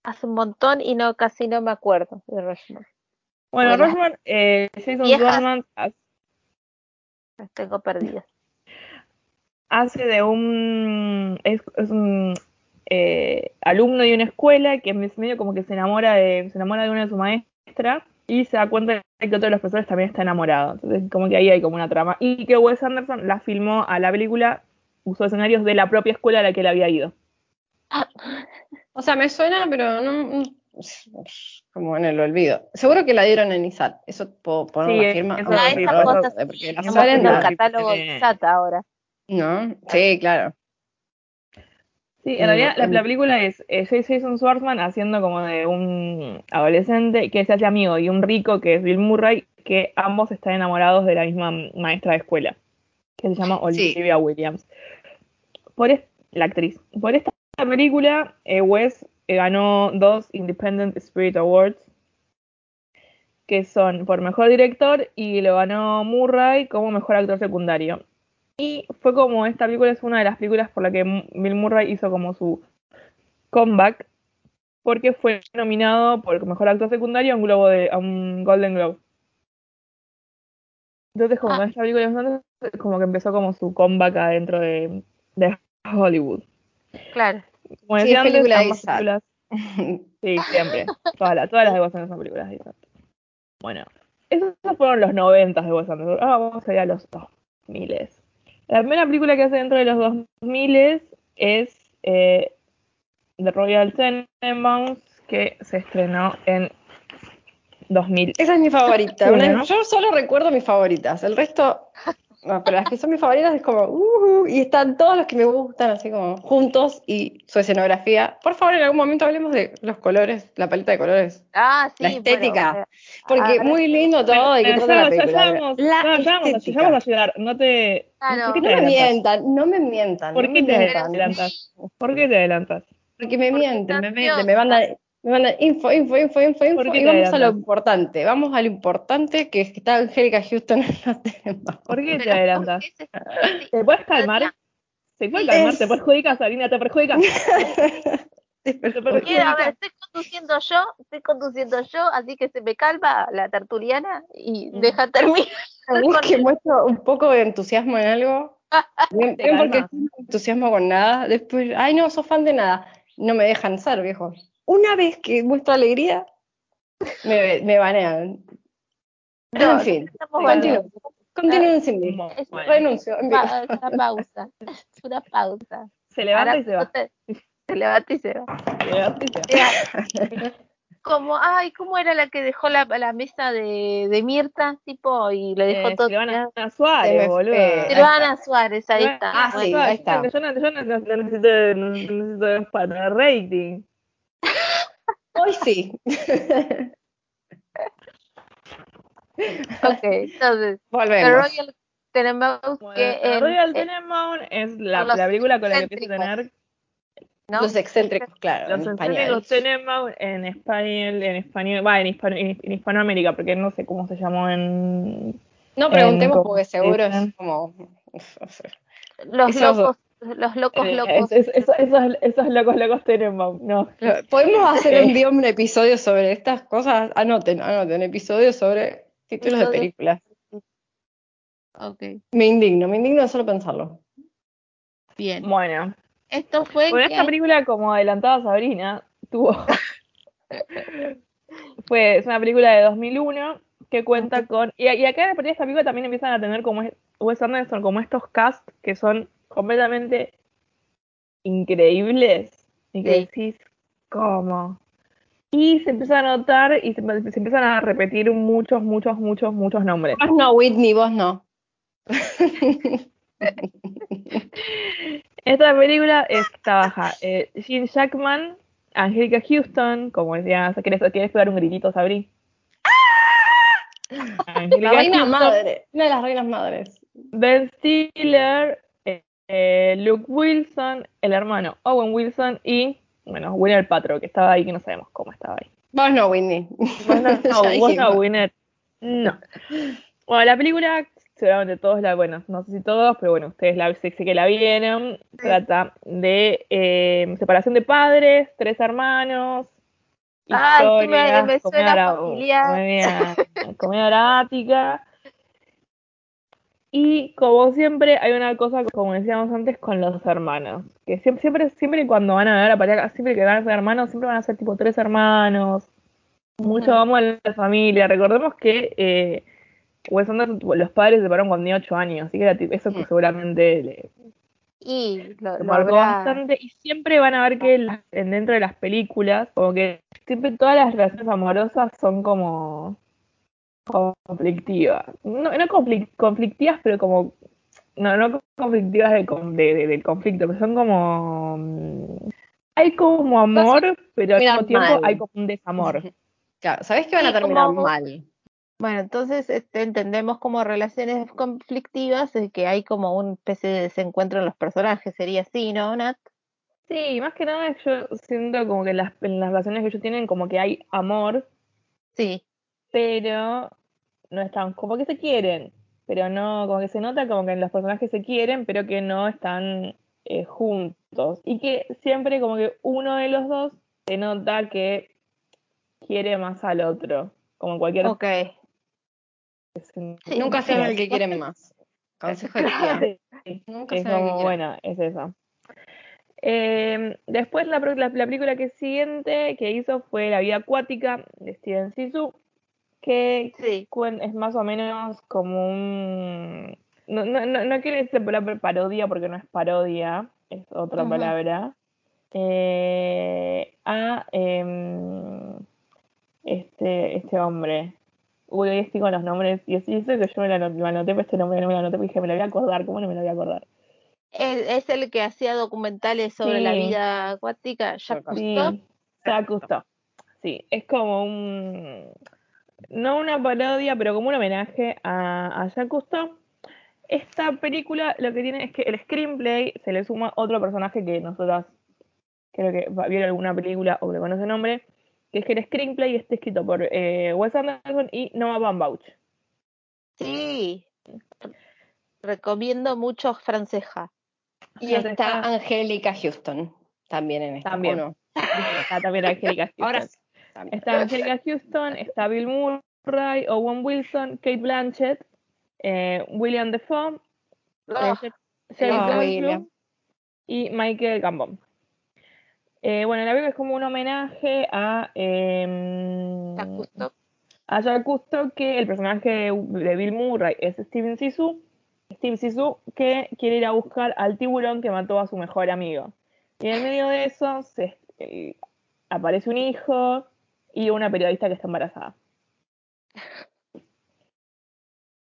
Hace un montón y no casi no me acuerdo de Rushmore. Bueno. Rushmore, eh, Jason ha- Las tengo perdidas. Hace de un es, es un eh, alumno de una escuela que es medio como que se enamora de se enamora de una de su maestra y se da cuenta de que otro de los profesores también está enamorado entonces como que ahí hay como una trama y que Wes Anderson la filmó a la película usó escenarios de la propia escuela a la que él había ido O sea, me suena, pero no, no- como en el olvido. Seguro que la dieron en ISAT. Eso puedo poner Sí, la firma. eso Ah, sí, esas cosas porque la el catálogo porque- de SAT ahora. ¿No? Sí, claro. Sí, en realidad la, la película es eh, Jason Schwartzman haciendo como de un adolescente que se hace amigo y un rico que es Bill Murray, que ambos están enamorados de la misma maestra de escuela, que se llama Sí. Olivia Williams. Por es- la actriz. Por esta película, eh, Wes eh, ganó dos Independent Spirit Awards, que son por mejor director y lo ganó Murray como mejor actor secundario. Y fue como esta película es una de las películas por la que Bill Murray hizo como su comeback, porque fue nominado por mejor actor secundario a un globo de, a un Golden Globe. Entonces como Ah. con esta película como que empezó como su comeback adentro de, de Hollywood. Claro. Como Sí, decía es antes, película de ambas Isaac. películas- Sí, siempre. Todas las, todas las de Wes Anderson son películas de Isaac. Bueno, esos fueron los noventas de Wes Anderson. Ahora vamos a ir a los 2000. La primera película que hace dentro de los 2000 es eh, The Royal Tenenbaums, que se estrenó en 2000. Esa es mi favorita. Yo solo recuerdo mis favoritas. El resto, no, pero las que son mis favoritas es como, uh, y están todos los que me gustan así como juntos y su escenografía. Por favor, en algún momento hablemos de los colores, la paleta de colores. Ah, sí. La estética. bueno, Porque Ah, muy lindo todo Bueno, y que ya- trata la ya película. vamos- la ya estética. vamos a llegar. No te. Claro. ¿Por qué No me mientan, no me mientan. ¿Por no qué me te mientan. adelantas? ¿Por qué te adelantas? Porque me Porque mienten, me mienten, me mandan, me mandan info, info, info, info, ¿Por info. Y te vamos a lo importante. Vamos a lo importante que es que está Angélica Houston en la tema. ¿Por qué te adelantas? ¿Te puedes calmar? ¿Se puede calmar? ¿Te perjudicas, Sarina? ¿Te perjudicas? Perfecto. Quiero, a ver, estoy conduciendo yo, estoy conduciendo yo, así que se me calma la tertuliana y Mm. deja terminar. Vos que muestro un poco de entusiasmo en algo, Te bien porque no entusiasmo con nada, después, ay no, sos fan de nada, no me dejan ser, viejo. Una vez que muestro alegría, me, me banean. No, en fin, estamos continúen, sin mí. Bueno, Renuncio. Pa- es una pausa, es una pausa. se levanta Ahora y se va. Se levanta y se va. Se levanta y se va. Como, ay, ¿cómo era la que dejó la, la mesa de, de Mirta, tipo, y le dejó Eh, todo Silvana Suárez, boludo. Silvana Suárez, ahí está. Ah, sí, Bueno, ahí está. Yo, no, yo no- no- no necesito, no necesito para el rating. Hoy sí. Ok, entonces, The Volvemos. Royal Tenenbaums, Bueno, que The Royal Tenenbaum es la, la película con la que empieza a tener ¿no? Los excéntricos, claro, los en excéntricos Tenenbaum en español, en español, va, en, hispano- en, Hispanoamérica, porque no sé cómo se llamó en... No preguntemos en- porque seguro es como. Los locos, los locos, eh, locos. es- es- esos, esos, esos locos locos Tenenbaum, no. ¿Podemos hacer un día un episodio sobre estas cosas? Anoten, anoten, episodio sobre títulos de películas. Ok, Me indigno, me indigno de solo pensarlo. bien. Bueno, Esto fue Bueno, que esta película, como adelantaba Sabrina, tuvo. fue, es una película de 2001 que cuenta con. Y, y acá a partir de esta película también empiezan a tener como es- Wes Anderson, como estos cast que son completamente increíbles. Y que Sí. decís, ¿cómo? Y se empieza a notar y se, se empiezan a repetir muchos, muchos, muchos, muchos nombres. Vos no, Whitney, vos no. Esta película está baja. Eh, Gene Jackman, Angelica Houston, como decía, ¿querés, querés pegar un gritito, Sabri? La Angelica reina Houston, madre, una de las reinas madres. Ben Stiller, eh, Luke Wilson, el hermano Owen Wilson y, bueno, Winner Patro, que estaba ahí, que no sabemos cómo estaba ahí. Vos no, Whitney. Vos no, no, vos no. Winner. No. Bueno, la película, seguramente todos la, bueno, no sé si todos, pero bueno, ustedes la sé, que la vieron. Trata de eh, separación de padres, tres hermanos. Ay, que me- historias, me comedia suena dra- familiar. comedia- comedia dramática. Y como siempre, hay una cosa, como decíamos antes, con los hermanos. Que siempre, siempre, siempre cuando van a ver a pareja, siempre que van a ser hermanos, siempre van a ser tipo tres hermanos. Mucho vamos a la familia. Recordemos que eh, Wes Anderson, tipo, los padres se separaron cuando tenía 8 años, así que era, eso que seguramente le, Y lo, lo marcó habrá- bastante. Y siempre van a ver que dentro de las películas, como que siempre todas las relaciones amorosas son como conflictivas. No, no conflic- conflictivas, pero como. No, no conflictivas de, con- de- de- del conflicto, pero son como. mm, Hay como amor, pero al mismo tiempo mal. hay como un desamor. Claro, ¿sabés que van a terminar como- mal? Bueno, entonces este, entendemos como relaciones conflictivas es que hay como una especie de desencuentro en los personajes, sería así, ¿no, Nat? Sí, más que nada yo siento como que las, en las relaciones que ellos tienen como que hay amor, Sí, pero no están, como que se quieren, pero no, como que se nota como que los personajes se quieren, pero que no están eh, juntos. Y que siempre como que uno de los dos se nota que quiere más al otro, como cualquier... ok. Sí, Nunca sean el que quieren más. Consejo de. Sí, Nunca es como, bueno, es eso. Eh, después la, la, la película que siguiente que hizo fue La vida acuática de Steven Sisu, que Sí, es más o menos como un... No, no, no, no quiero decir palabra parodia porque no es parodia, es otra palabra. Eh, a em, este, este hombre. Uy, hoy estoy con los nombres. Y es y eso que yo me lo anoté, pero este nombre no me lo anoté porque dije, me lo voy a acordar. ¿Cómo no me lo voy a acordar? es, es el que hacía documentales sobre la vida acuática, Jacques Sí, Cousteau. Jacques Cousteau. Sí, es como un. No una parodia, pero como un homenaje a, a Jacques Cousteau. Esta película lo que tiene es que el screenplay se le suma otro personaje que nosotras creo que va- vieron alguna película o le conoce el nombre, que es que el screenplay está escrito por eh, Wes Anderson y Noah Baumbach. Sí, recomiendo mucho Franceja. Y está está- Angélica Houston también en esta. También. Está también Angélica Houston. Ahora sí. También. Está Angélica Houston, está Bill Murray, Owen Wilson, Kate Blanchett, eh, William Defoe, Ah, eh, William. y Michael Gambon. Eh, bueno, la película es como un homenaje a, eh, Jacques Cousteau. a Cousteau, que el personaje de, de Bill Murray es Steven Sisu, Steve Sisu, que quiere ir a buscar al tiburón que mató a su mejor amigo. Y en medio de eso se, eh, aparece un hijo y una periodista que está embarazada.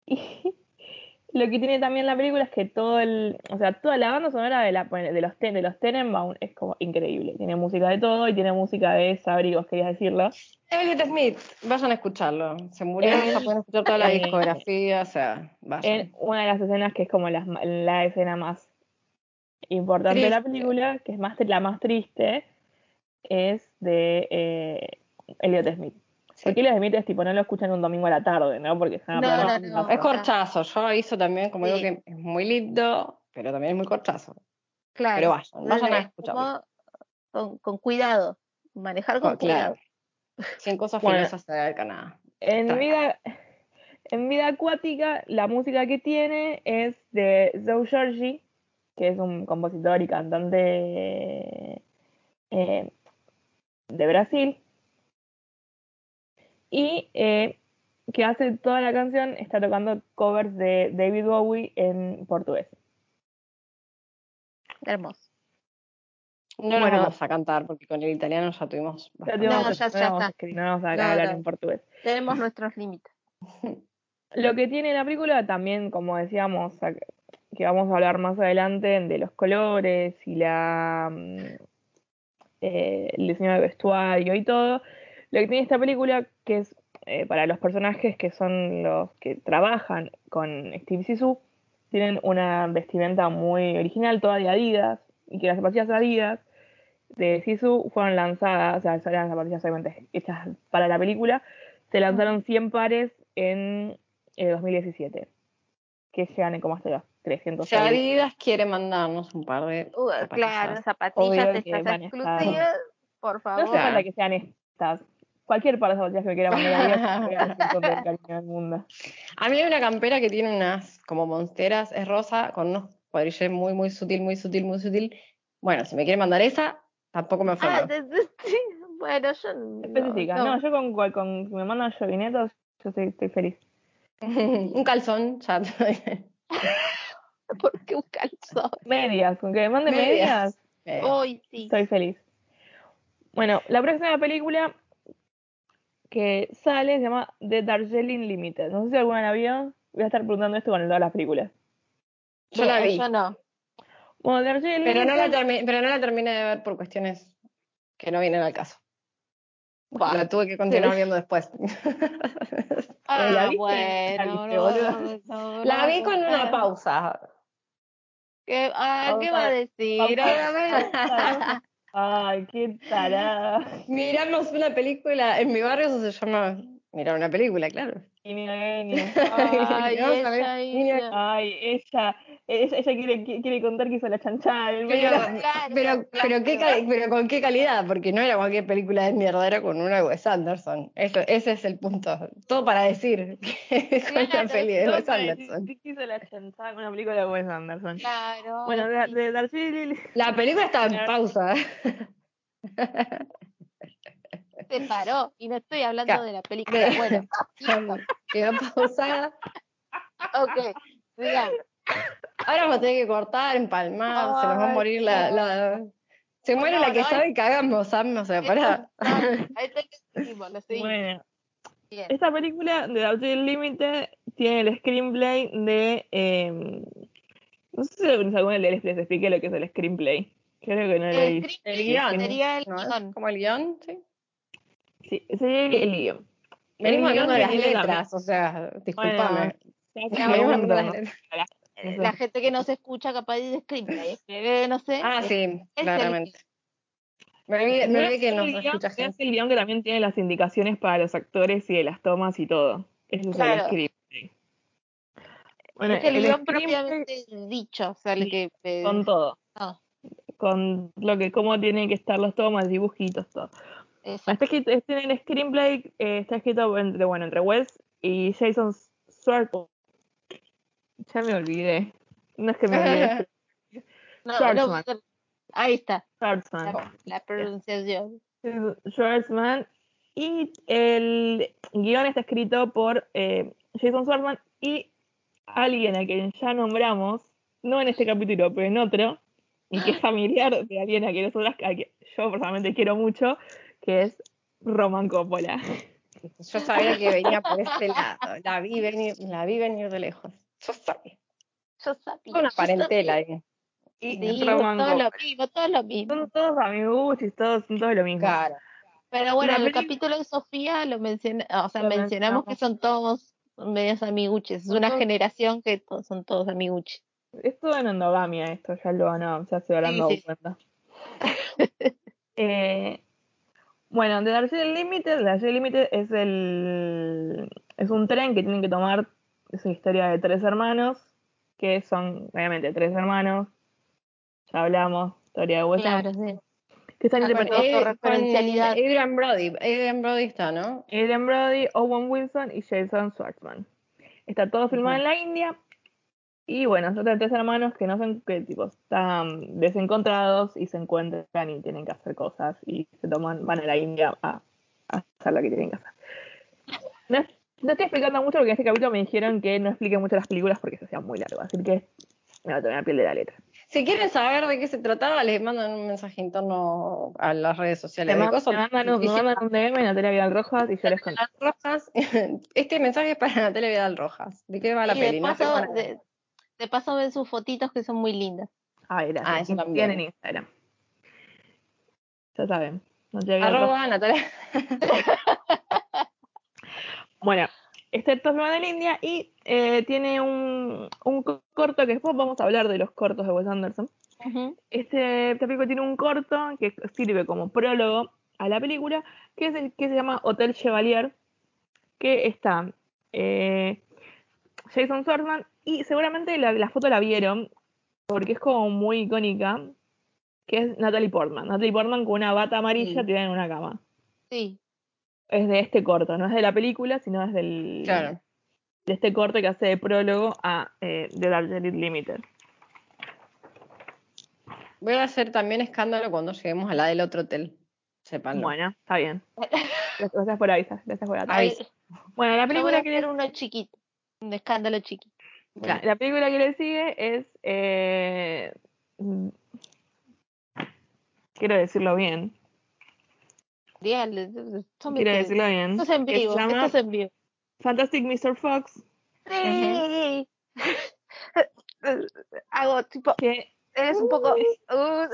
Y lo que tiene también la película es que todo el, o sea, toda la banda sonora de, la, de los Ten- de los Tenenbaum es como increíble. Tiene música de todo y tiene música de Sabrigos, querías decirlo. Elliot Smith, vayan a escucharlo. Se murió, En- ya pueden escuchar toda la eh, discografía, o sea, vayan. En una de las escenas que es como la, escena más importante de la película, que es más la más triste, es de eh, Elliot Smith. Sí. Porque Elliot Smith es tipo, no lo escuchan un domingo a la tarde, ¿no? Porque No, no, no. Es corchazo, yo aviso también, como Sí. digo que es muy lindo, pero también es muy corchazo. Claro. Pero vayan, vayan a Es escucharlo. Con, con cuidado. Manejar con Oh, claro. cuidado. 100 cosas Bueno. filosas de Canadá. En Tranca. vida, en vida acuática, la música que tiene es de Joe Giorgi, que es un compositor y cantante eh, de Brasil. Y eh, que hace toda la canción, está tocando covers de David Bowie en portugués. Hermoso. No lo Bueno. vamos a cantar porque con el italiano ya tuvimos Ya bastante. No, ya- no ya vamos a está. escribir, no vamos a No, hablar no. en portugués. Tenemos nuestros límites. Lo que tiene la película también, como decíamos, que vamos a hablar más adelante, de los colores y la mm, eh, el diseño de vestuario y todo. Lo que tiene esta película, que es eh, para los personajes que son los que trabajan con Steve Sisu, tienen una vestimenta muy original, toda de Adidas, y que las zapatillas Adidas de Sisu fueron lanzadas, o sea, eran zapatillas obviamente hechas para la película, se lanzaron 100 pares en eh, 2017, que llegan en como hasta los 300 Si Adidas quiere mandarnos un par de Uh, zapatillas. claro, zapatillas estas exclusivas, por No favor. hace falta que sean estas. Cualquier par de zapatillas que me quiera mandar a con del mundo. A mí hay una campera que tiene unas como monsteras, es rosa, con unos cuadrilletes muy, muy sutil, muy sutil, muy sutil. Bueno, si me quiere mandar esa, tampoco me Ah, ofendo. de- de- sí, bueno, yo no, Específica. No, yo con, cual- con si me mandan jovinetos, yo estoy, estoy feliz. un calzón, ya. ¿Por qué un calzón? Medias, con que me manden Medias. medias, Hoy sí. estoy feliz. Bueno, la próxima película que sale se llama The Darjeeling Limited. No sé si alguna la vio. Voy a estar preguntando esto con todas las películas. yo la vi, Yo no. Bueno, Darjeeling pero no, la pero no la terminé de ver por cuestiones que no vienen al caso. La tuve que continuar viendo después. Ah, ¿La viste? bueno, ¿La viste, no, la vi con una pausa. ¿Qué, ah, ¿qué va a decir? Ay, qué tarada. Miramos una película, en mi barrio eso se llama mirar una película, claro. Ay, Vamos a ver, ella hizo. Ay, ella, ella, ella quiere, quiere contar que hizo la chanchada. Pero, de la- Claro, pero, claro. pero, qué cal- pero con qué calidad, porque no era cualquier película de mierda, era con una Wes Anderson. Eso, ese es el punto. Todo para decir que es una Claro, peli de Wes Anderson. que hizo la chanchada con una película de Wes Anderson. Claro. Bueno, de, de Darjeeling. La película está en pausa. se paró y no estoy hablando Claro. de la película. Bueno. Quedó pausada. ok, digamos. Ahora vamos a tener que cortar, empalmar, se nos va a Ay, morir la. la- Se muere No, la que no, sabe y cagamos, Sam, o sea, pará. Ahí te seguimos, lo seguimos. Bueno, Bien. esta película de Darjeeling Limited tiene el screenplay de. eh, no sé si alguna vez les, les expliqué lo que es el screenplay. Creo que no lo El El guion. sería el guion. Como el guion, sí. Sí, sería el guion. Venimos El hablando de las letras, o sea, discúlpame. Ya Venimos hablando de las letras. Eh, La gente que no se escucha capaz de screenplay, escribe, no sé. Ah, es- sí, el claramente. Me olvidé, me No olvidé es que el nos guion, escucha es gente. el guion que también tiene las indicaciones para los actores y de las tomas y todo. Es Claro. el screenplay. Bueno, es el, el guion propiamente dicho, o sea, el que... eh, con todo. no, Con lo que, cómo tienen que estar los tomas, dibujitos, todo. Está escrito, este en el screenplay eh, está escrito entre, bueno, entre Wes y Jason Schwartzman. Ya me olvidé. No es que me olvidé. No, Schwartzman. no, ahí está, Schwartzman. la, la pronunciación. Schwartzman. Y el guion está escrito por eh, Jason Schwartzman y alguien a quien ya nombramos, no en este capítulo, pero en otro, y que es familiar de alguien a quien nosotras, a quien yo personalmente quiero mucho, que es Roman Coppola. Yo sabía que venía por este lado. La vi venir, la vi venir de lejos. Yo sabía. Yo sabía. Una yo parentela ahí. Y. Sí, Roman todo lo mismo, todo lo mismo. Son todos amiguchis, todos, son todos lo mismo. Claro. Pero bueno, La en el capítulo de Sofía lo menciona, o sea, Lo mencionamos que son todos medios amiguches. Es una todos- generación que to- son todos amiguches. Es todo en endogamia esto, ya lo van a, ya se habrán Sí, dado sí. cuenta. Eh, bueno, de Darjeeling Limited, Darjeeling Limited es el es un tren que tienen que tomar, es una historia de tres hermanos, que son, obviamente, tres hermanos, ya hablamos, historia de Wes Claro, sí. que están Ah, por autorreferencialidad. Con Adrian Brody. Adrian Brody está, ¿no? Adrian Brody, Owen Wilson y Jason Schwartzman. Está todo filmado en la India. Y bueno, son tres hermanos que no son, que tipo, están desencontrados y se encuentran y tienen que hacer cosas y se toman, van a la India a, a hacer lo que tienen que hacer. No, no estoy explicando mucho porque en este capítulo me dijeron que no explique mucho las películas porque se hacía muy largo, así que me va a tomar la piel de la letra. Si quieren saber de qué se trataba, les mandan un mensaje interno a las redes sociales. Me, mandan un, mandan un DM, Natalia Vidal Rojas, y yo les Rojas. Este mensaje es para Natalia Vidal Rojas. ¿De qué va la Y peli? de No paso, para- de, de paso ven sus fotitos que son muy lindas. Gracias. Ah, eso también. Instagram. Ya saben. Natalia Vidal Arroba Natalia. Bueno, Este Gun de la India y eh, tiene un, un co- corto que después vamos a hablar de los cortos de Wes Anderson. Ujú. Este, este película tiene un corto que sirve como prólogo a la película, que es el que se llama Hotel Chevalier, que está eh, Jason Schwartzman y seguramente la, la foto la vieron porque es como muy icónica, que es Natalie Portman. Natalie Portman con una bata amarilla Sí. tirada en una cama. Sí. Es de este corto, no es de la película, sino es del, Claro. de este corto que hace de prólogo a eh, The Darjeeling Limited. Voy a hacer también escándalo cuando lleguemos a la del otro hotel. Sépanlo. Bueno, está bien. Gracias por avisar. Gracias por avisar. Bueno, la película que le hacer uno chiquito. Un escándalo chiquito. La, la película que le sigue es. eh, mm, quiero decirlo bien. Esto me Quiero decirlo bien. En vivo, en vivo. Fantastic Mr. Fox. Sí. Hago tipo, Que eres un poco. uh,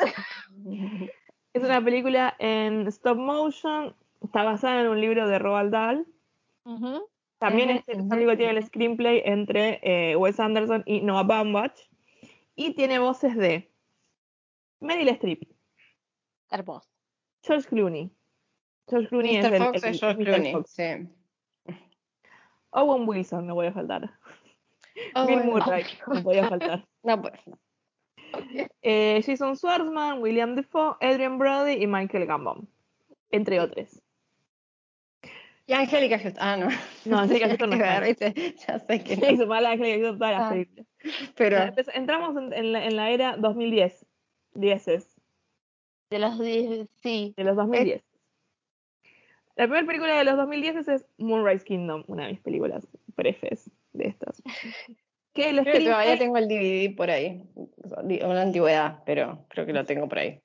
es una película en stop motion. Está basada en un libro de Roald Dahl. ujú. También Ujú, este película tiene el screenplay entre eh, Wes Anderson y Noah Baumbach. Y tiene voces de Meryl Streep, Hermoso. George Clooney. George Clooney Mr. es el, Fox el- es George Mr. Clooney. Fox. Sí. Owen Wilson no puede faltar. Oh, Bill. Murray no podía faltar. No, pues. Eh, Jason Schwartzman, William Defoe, Adrian Brody y Michael Gambon, entre otros. Y Angélica Houston. Ah, no. No, Angélica Houston no está. Ya sé que no. mal a Angélica Houston todas las Ah. películas. Pero. Empe- Entramos en, en la, en la era 2010. 10 De los 10, sí. de los 2010. La primera película de los 2010 es Moonrise Kingdom, una de mis películas prefes de estas. Que el Creo que todavía screenplay, tengo el DVD por ahí. Una antigüedad, pero creo que lo tengo por ahí.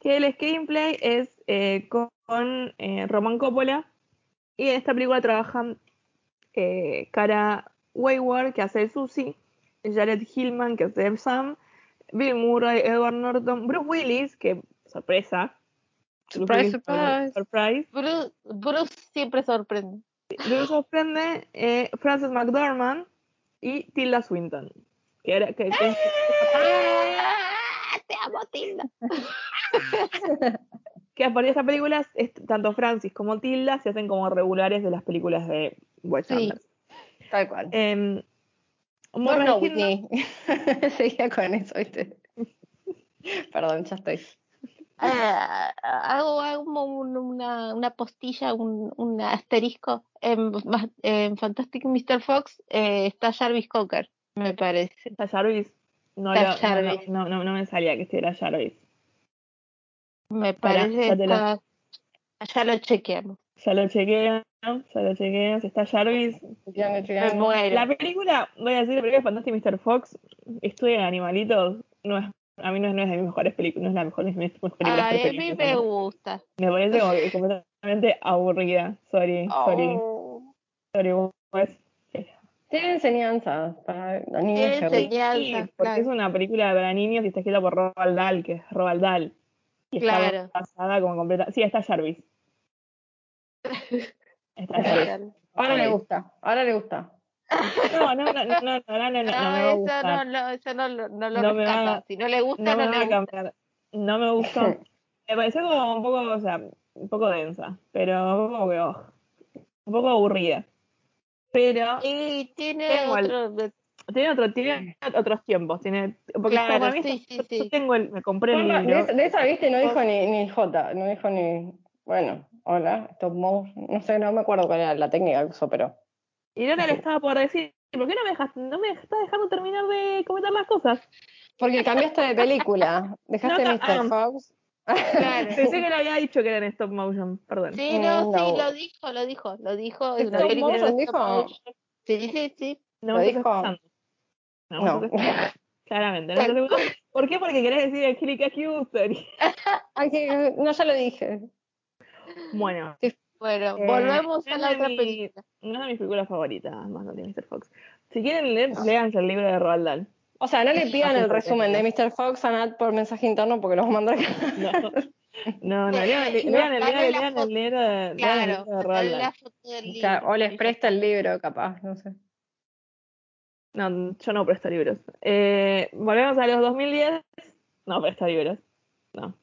que el screenplay es eh, con, con, eh, Roman Coppola y en esta película trabajan eh, Cara Wayward, que hace de Susie, Jared Hillman, que hace de Sam, Bill Murray, Edward Norton, Bruce Willis, que sorpresa. Bruce Surprise, surprise. surprise. Bruce, Bruce siempre sorprende. Luego sorprende eh, Frances McDormand y Tilda Swinton. Que era, que, que- ¡Ah! Te amo, Tilda. que a partir de esta película, es- tanto Francis como Tilda se hacen como regulares de las películas de Wes Sí. Tal cual. Eh, Kingdom- Whitney. Seguía con eso, ¿viste? Perdón, ya estoy. Ah, hago, hago un- una, una postilla, un, un asterisco. En, Fantastic Mr. Fox eh, está Jarvis Cocker, me parece. ¿Está Jarvis? No, Está lo- no, Jarvis. no, no, no me salía que estuviera Jarvis. Me parece ya lo- está- Ya lo chequeamos. Ya lo chequeo, ya lo chequeo. Si está Jarvis. Ya. La película, voy a decir, la película de Fantastic Mr. Fox, Estudio de Animalitos, no es, a mí no es, no es de mis mejores películas, no es la mejor de mis mejores películas Ay, a mí me gusta. Me parece como que completamente aburrida. Sorry, sorry, Oh, sorry, Wes. Tiene enseñanza para niños Tiene enseñanza. Sí, porque claro. es una película para niños y está escrita por Roald Dahl, que es Roald Dahl. Y Claro. está basada como completa. Sí, está Jarvis. Está Jarvis. Ahora le gusta, ahora le gusta. No, no, no, no, no, no, no, no, me va a eso no, no, eso no, no, lo no me va, Si no le gusta, no, no me le va gusta. Cambiar. No me gustó. me pareció como un poco, o sea, un poco densa, pero como que, oh, un poco aburrida. Pero. Y tiene otro. El, tiene, otro, tiene otros tiempos, tiene, porque claro, para mí sí, sí, sí. tengo el, me compré bueno, el libro. De, de, esa, viste, no dijo ni, ni J, no dijo ni, bueno, hola, stop mode, no sé, no me acuerdo cuál era la técnica que usó, pero y ahora le estaba por decir, ¿por qué no me dejas, no me estás dejando terminar de comentar las cosas? Porque cambiaste de película. Dejaste No, no, Mr. ah. Fox. Claro. Pensé que le había dicho que era en stop motion, perdón. Sí, Mm, no, sí, lo dijo, lo dijo, lo dijo. Una ¿Stop película motion stop dijo? motion. Sí, sí, sí. No ¿Lo me dijo? No, me No. Claramente. no. ¿Por qué? Porque querés decir Angelica Houston. No, ya lo dije. Bueno, Bueno, Eh, volvemos a la otra mi- película. una de mis películas favoritas, más de Mr. Fox. Si quieren leer, léanse el libro de Roald Dahl. O sea, no le pidan Ah, el resumen de. Mr. Fox a Nat por mensaje interno porque los voy a mandar acá. No, No, no, lean, el libro de, Claro, Roald Dahl. O sea, o les presta el libro, capaz, no sé. No, yo no presto libros. Eh, volvemos a los 2010. No presto libros. No.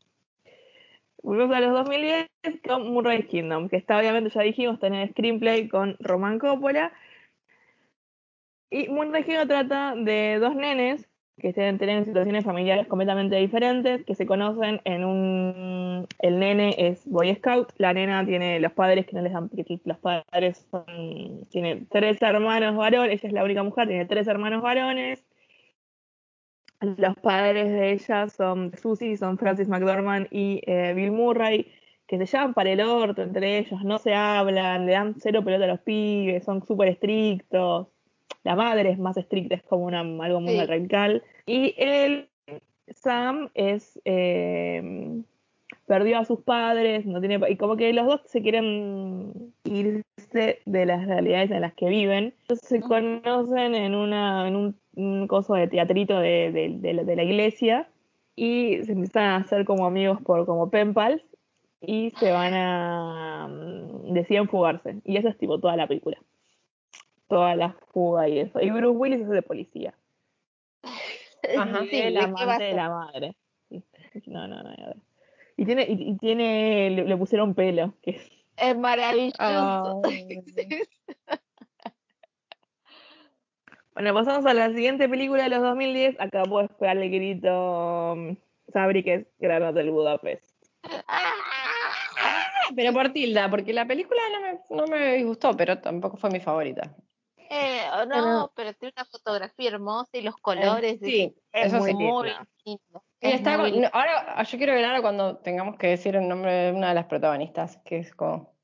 Volvemos a los 2010 con Murray Kingdom, que está obviamente, ya dijimos, tener screenplay con Roman Coppola. Y Murray Kingdom trata de dos nenes que tienen, situaciones familiares completamente diferentes, que se conocen en un... El nene es Boy Scout, la nena tiene los padres que no les dan... los padres son... Tiene tres hermanos varones, ella es la única mujer, tiene tres hermanos varones. Los padres de ella son Susie, son Francis McDormand y eh, Bill Murray, que se llevan para el orto entre ellos, no se hablan, le dan cero pelota a los pibes, son súper estrictos. La madre es más estricta, es como una, algo muy Sí. radical. Y él, Sam, es eh, perdió a sus padres, no tiene y como que los dos se quieren irse de las realidades en las que viven. Entonces se conocen en una en un, un coso de teatrito de, de- de la- de la iglesia y se empiezan a hacer como amigos por como pen pals y se van a mm, deciden fugarse y eso es tipo toda la película. Toda la fuga y eso. Y Bruce Willis es de policía. Ajá. Sí, el ¿de amante la madre. No, no, no. a ver. Y tiene, y, y tiene, le, le pusieron pelo, que es Es maravilloso. Ah. Bueno, pasamos a la siguiente película de los 2010. Acá puedo esperar el grito um, Sabri, que es Gran Hotel Budapest. Pero por tilda, porque la película no me, no me disgustó, pero tampoco fue mi favorita. Eh, oh, no, pero tiene una fotografía hermosa y los colores. sí, es eso muy lindo. muy lindo. Y Es está muy lindo. ahora ah, yo quiero ver ahora cuando tengamos que decir el nombre de una de las protagonistas, que es como.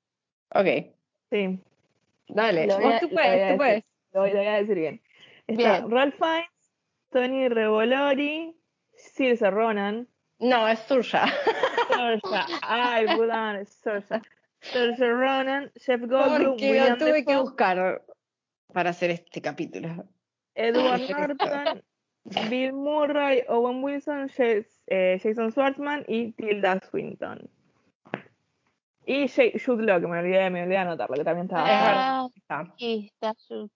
Ok, Sí, dale, Lo voy vos a- tú lo voy a puedes, tú puedes. lo voy, lo voy a decir bien. Está Bien. Ralph Fiennes, Tony Revolori, Saoirse Ronan, No, es Surya. Saoirse, ay, perdón, es Saoirse. Saoirse Ronan, Jeff Goldblum, Porque lo tuve que buscar para hacer este capítulo. Edward Norton, Bill Murray, Owen Wilson, eh, Jason Schwartzman y Tilda Swinton. Y Jude Law, que me olvidé, me olvidé de anotarlo, que también estaba. Ah, Está. está su-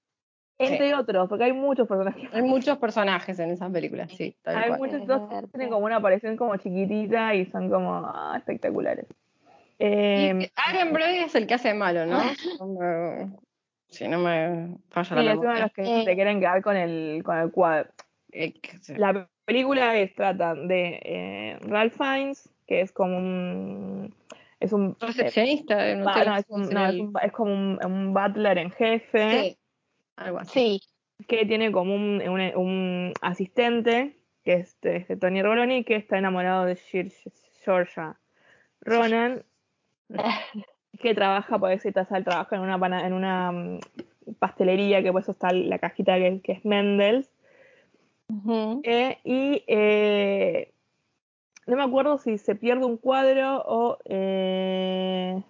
Entre otros, porque hay muchos personajes. Hay muchos personajes en esas películas, sí, tal Hay cual. muchos dos verdad. tienen como una aparición como chiquitita y son como ah, espectaculares. Eh, Adrian Brody es el que hace malo, ¿no? Si no me falla sí, la es uno de memoria. los que Eh. se quieren quedar con el, con el cuadro. Eh, La película es, trata de eh, Ralph Fiennes, que es como un. Es un. eh, Recepcionista de un no, es, un- no, es, un- es como un, un butler en jefe Sí, algo así. Sí, que tiene como un, un- un asistente, que es este, Tony Roloni, que está enamorado de Georgia Ronan, que trabaja, por eso está, trabaja en una, pana- en una mm, pastelería, que por eso está la cajita que, que es Mendels. Eh, y eh, no me acuerdo si se pierde un cuadro o eh,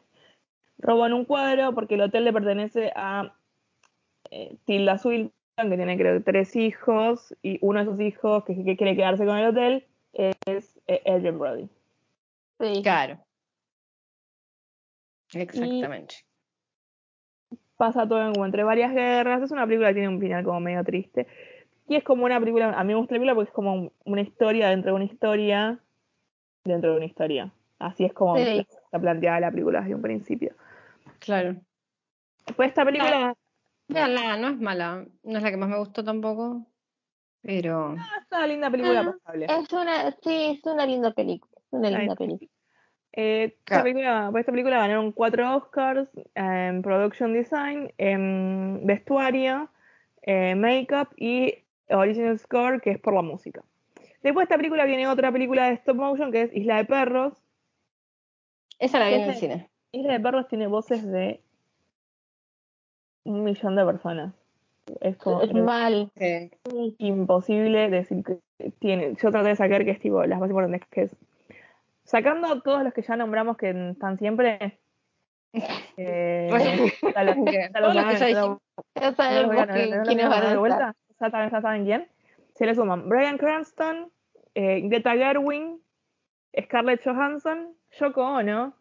roban un cuadro porque el hotel le pertenece a eh, Tilda Swinton, que tiene creo que tres hijos, y uno de esos hijos que, que quiere quedarse con el hotel es eh, Adrian Brody. sí. Claro. Exactamente. Pasa todo como entre varias guerras. Es una película que tiene un final como medio triste. Y es como una película, a mí me gusta la película porque es como un- una historia dentro de una historia dentro de una historia. Así es como Sí. está planteada la película desde un principio. Claro. Después esta película Veanla, no es mala. No es la que más me gustó tampoco. Pero. es una linda película Ah, pasable. Es una, sí, es una linda película. Es una linda película. Eh, esta, película, por esta película ganaron cuatro Oscars en Production Design, en Vestuario, eh, Makeup y Original Score, que es por la música. Después de esta película viene otra película de stop motion que es Isla de Perros. Esa la vi en el cine. Isla de Perros tiene voces de un millón de personas. Es como Es mal. Sí. imposible decir que tiene. Yo traté de sacar que es tipo las más importantes que es. Sacando todos los que ya nombramos que están siempre. Eh, los que ya dijimos. Ya sabemos no- que- no quiénes van a vuelta. Ya saben, ya saben quién. Se le suman Brian Cranston, eh, Greta Gerwin, Scarlett Johansson, Yoko Ono.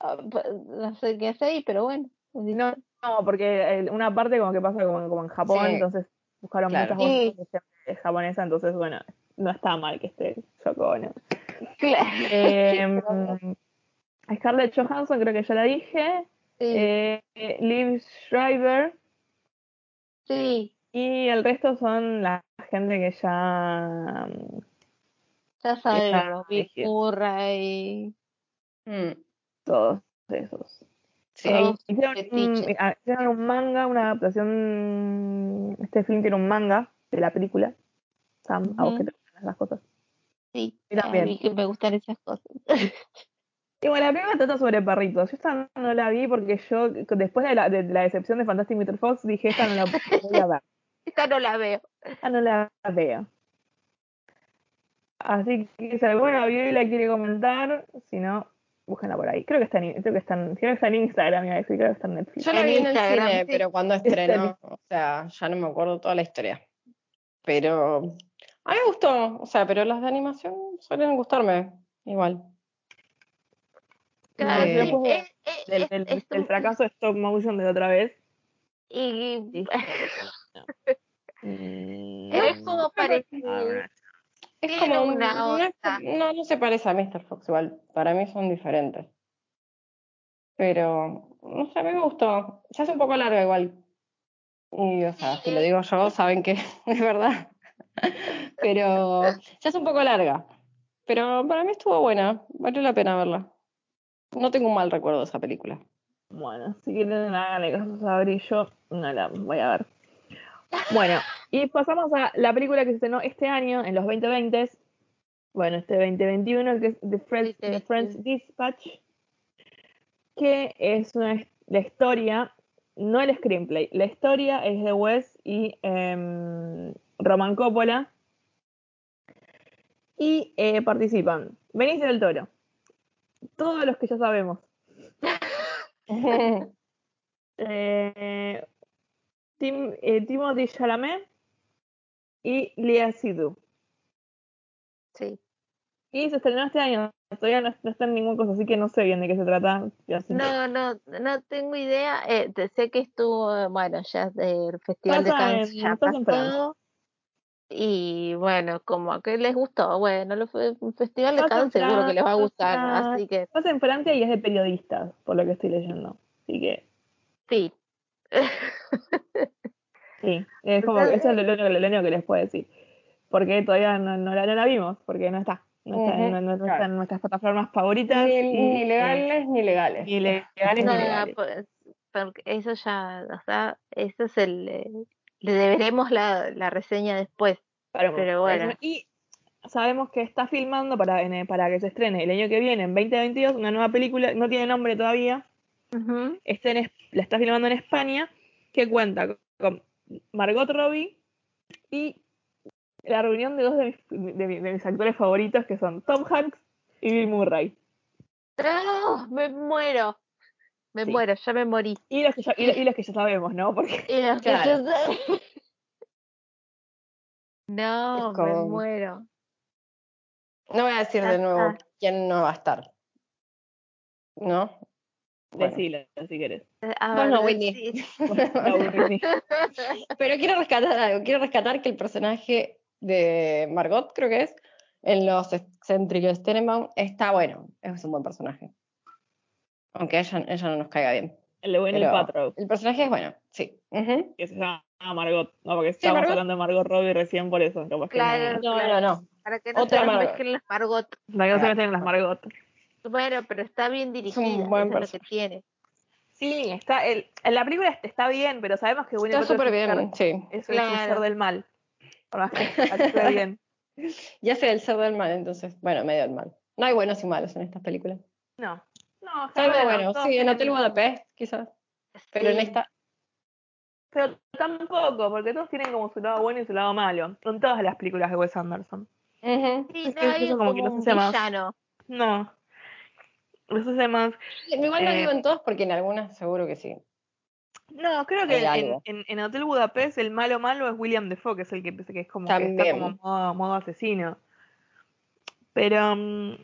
Ah, pa- No sé qué hace ahí, pero bueno. No, no, porque eh, una parte como que pasa como, como en Japón, Sí. entonces buscaron Claro. muchas voces de gente japonesa, entonces bueno, no está mal que esté Yoko Ono. Claro. Eh, Scarlett Johansson, creo que ya la dije. Sí, Eh, Liv Schreiber. sí, Y el resto son la gente que ya. mm, ya sabemos. Bill elegido. Murray. Mm, Todos esos. sí. Todos hicieron, un, fetiches. ah, hicieron un manga, una adaptación. Este film tiene un manga de la película. Sam, a vos que te gustan esas cosas. Sí, Y también. a mí que me gustan esas cosas. Y bueno, la película trata sobre perritos. Yo esta no la vi porque yo, después de la, de la decepción de Fantastic Mr. Fox, dije, esta no la voy a ver. Esta no la veo. Esta no la veo. Así que si alguno la vio y la quiere comentar, si no, búsquenla por ahí. Creo que está en, creo que está en, creo que está en Instagram, iba a decir, creo que está en Netflix. Yo la vi en el Instagram, cine, sí. pero cuando estrenó, o sea, ya no me acuerdo toda la historia. Pero a mí me gustó, o sea, pero las de animación suelen gustarme igual. Claro, Eh, sí, de- es- es- Del, es- del- es del un- fracaso de stop motion de otra vez. y- dije, es como parecido. Es como un- una no, no, se parece a Mr. Fox igual, para mí son diferentes. Pero, no sé, a mí me gustó. Se hace un poco larga igual. Y, o sea, si lo digo yo, saben que es verdad. Pero se hace un poco larga. Pero para mí estuvo buena, valió la pena verla. No tengo un mal recuerdo de esa película. Bueno, si quieren haganle caso a Sabri, yo no la voy a ver. Bueno, y pasamos a la película que se estrenó este año, en los 2020. Bueno, este 2021, que es The Friends, The 2021. Friends Dispatch, que es una, la historia, no el screenplay, la historia es de Wes y em, Roman Coppola. Y eh, participan Benicio del Toro, todos los que ya sabemos. Eh, Tim, eh, Timothy Chalamet y Lea Seydoux. Sí. Y se estrenó este año, todavía no, no está en ninguna cosa, así que no sé bien de qué se trata. No, no, no tengo idea. Eh, sé que estuvo, bueno, ya del Festival de Cannes ya pasó. Y bueno, como que les gustó. Bueno, lo fue- un Festival de Cannes seguro que les va a gustar. Así que Pasa en Francia y es de periodistas, por lo que estoy leyendo. Así que sí. sí, es como, eso es lo, lo único, lo único que les puedo decir. Porque todavía no, no la, no la vimos, porque no está. No está, Ujú, no, no- claro. nuestras plataformas favoritas. Ni, y, ni eh, legales ni legales. ni legales ni legales. pues, porque eso ya, o sea, eso es el. Le deberemos la, la reseña después. Pero, Pero bueno. Y sabemos que está filmando para, en- para que se estrene el año que viene, en 2022, una nueva película, no tiene nombre todavía, Ujú. está en Es- la está filmando en España, que cuenta con Margot Robbie y la reunión de dos de mis, de mi- de mis actores favoritos, que son Tom Hanks y Bill Murray. ¡No! Me muero. Me Sí. muero, ya me morí. Y los que ya, y, y los que ya sabemos, ¿no? Porque Y los que Claro. No, me muero. No voy a decir de nuevo quién no va a estar. ¿No? Bueno. decilo, si querés. A Vos no, ver, Whitney. sí. No, Whitney. Pero quiero rescatar algo. Quiero rescatar que el personaje de Margot, creo que es, en Los excéntricos Tenenbaum, está bueno. Es un buen personaje. Aunque ella, ella no nos caiga bien. El de Winnie Pero Paltrow, el personaje es bueno, sí. Que se llama Margot. No, porque estamos Margot. hablando de Margot Robbie recién por eso. capaz que Claro. no- No, no, no. Para que no Otra se mezclen las Margot. Para que no se metan en las Margot. Bueno, pero está bien dirigida. buen eso es lo que personaje. tiene. Sí, está el, en la película está bien, pero sabemos que Winnie Está súper es un bien, ser- sí. es, un Claro. ser del mal. Por más que actúe bien. Ya sé el ser del mal, entonces. Bueno, medio del mal. No hay buenos y malos en estas películas. No. No, Salvo, bueno, bueno, todos sí, en Hotel Budapest, quizás. Pero en esta. Pero tampoco, porque todos tienen como su lado bueno y su lado malo. En todas las películas de Wes Anderson. Ujú. Sí, Es no que hay eso como, como que no se hace más. No. Los hace más. Igual no Eh, digo en todos porque en algunas seguro que sí. No, creo que en, en, en Hotel Budapest el malo malo es William Defoe, que es el que, que es como que está como modo, modo asesino. Pero mm,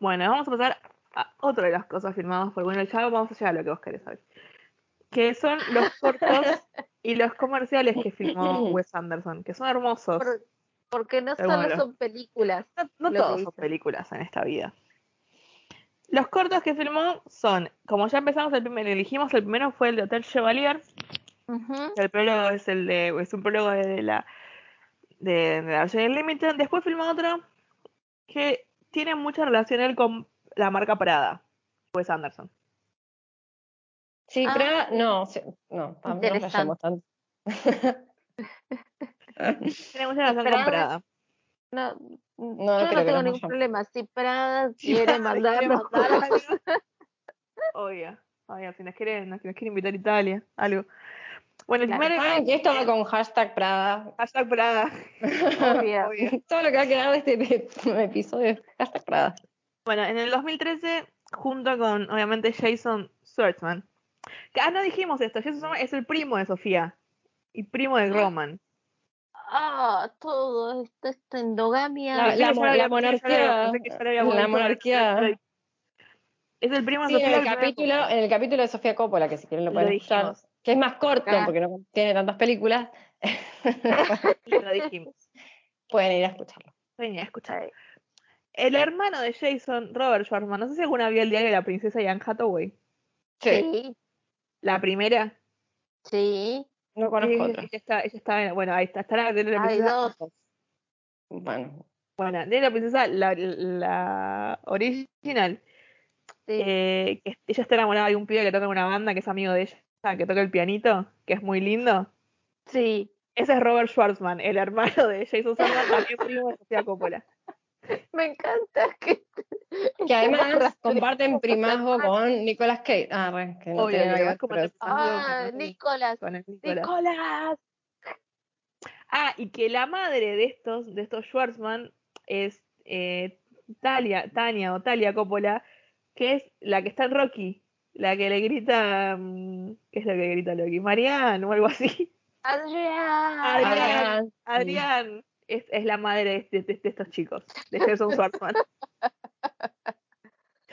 Bueno, vamos a pasar a otra de las cosas filmadas por bueno, ya vamos a llegar a lo que vos querés saber. Que son los cortos y los comerciales que filmó Wes Anderson, que son hermosos. Por- porque no solo son películas. No, todos son películas en esta vida. Los cortos que filmó son, como ya empezamos el primero, elegimos el primero fue el de Hotel Chevalier, el prólogo es el de, es un prólogo de la de, de la versión Limited. Después filmó otro que tiene mucha relación él con la marca Prada, Wes Anderson. Sí, Ah. pero no, sí, no, tam- no tanto. Tiene mucha relación Prada con Prada. No, no yo no creo que tengo ningún problema. Si Prada quiere Prada mandar, quiere mandar mandar algo. Obvio, obvio, si nos quiere, nos, nos quiere invitar a Italia, algo. Bueno, el Claro. primer Saben que esto va con hashtag Prada. hashtag Prada. Obvio. Obvio. Todo lo que va a quedar de este ep- episodio es hashtag Prada. Bueno, en el 2013, junto con, obviamente, Jason Schwartzman. Que, ah, no dijimos esto, Jason Schwartzman es el primo de Sofía. Y primo de Roman. Ah, todo esto, esta endogamia. La, la la monarquía. La monarquía. Es el primo de Sí, en Sofía. el el capítulo, en el capítulo de Sofía Coppola, que si quieren lo Lo pueden escuchar, dijimos. que es más corto Ah. porque no tiene tantas películas, Lo dijimos. pueden ir a escucharlo. Venía a escuchar. El hermano de Jason, Robert Schwartzman, no sé si alguna vio el diario de la princesa Ian Hathaway. Sí, La primera. sí. No conozco otra. ella está, ella está, bueno, ahí está, está la de la Hay princesa. dos. Bueno, Bueno, de la princesa, la, la original, Sí. eh, que ella está enamorada de un pibe que toca en una banda, que es amigo de ella, que toca el pianito, que es muy lindo. sí. Ese es Robert Schwartzman, el hermano de Jason Schwartzman, también primo de Sofía Coppola. Me encanta que. que además comparten primazgo con Nicolas Cage. Ah, re, que no Obvio, tiene nada que que ver, vas como pero- te- Ah, Con el- Nicolás. Con el Nicolás. Nicolás. Ah, y que la madre de estos, de estos Schwartzman, es eh, Talia, Tania o Talia Coppola, que es la que está en Rocky, la que le grita, mm, ¿qué es lo que grita Loki? Marianne o algo así. Adrián. Adrián. Adrián. Es, es la madre de, de- de estos chicos, de Jason Schwartzman.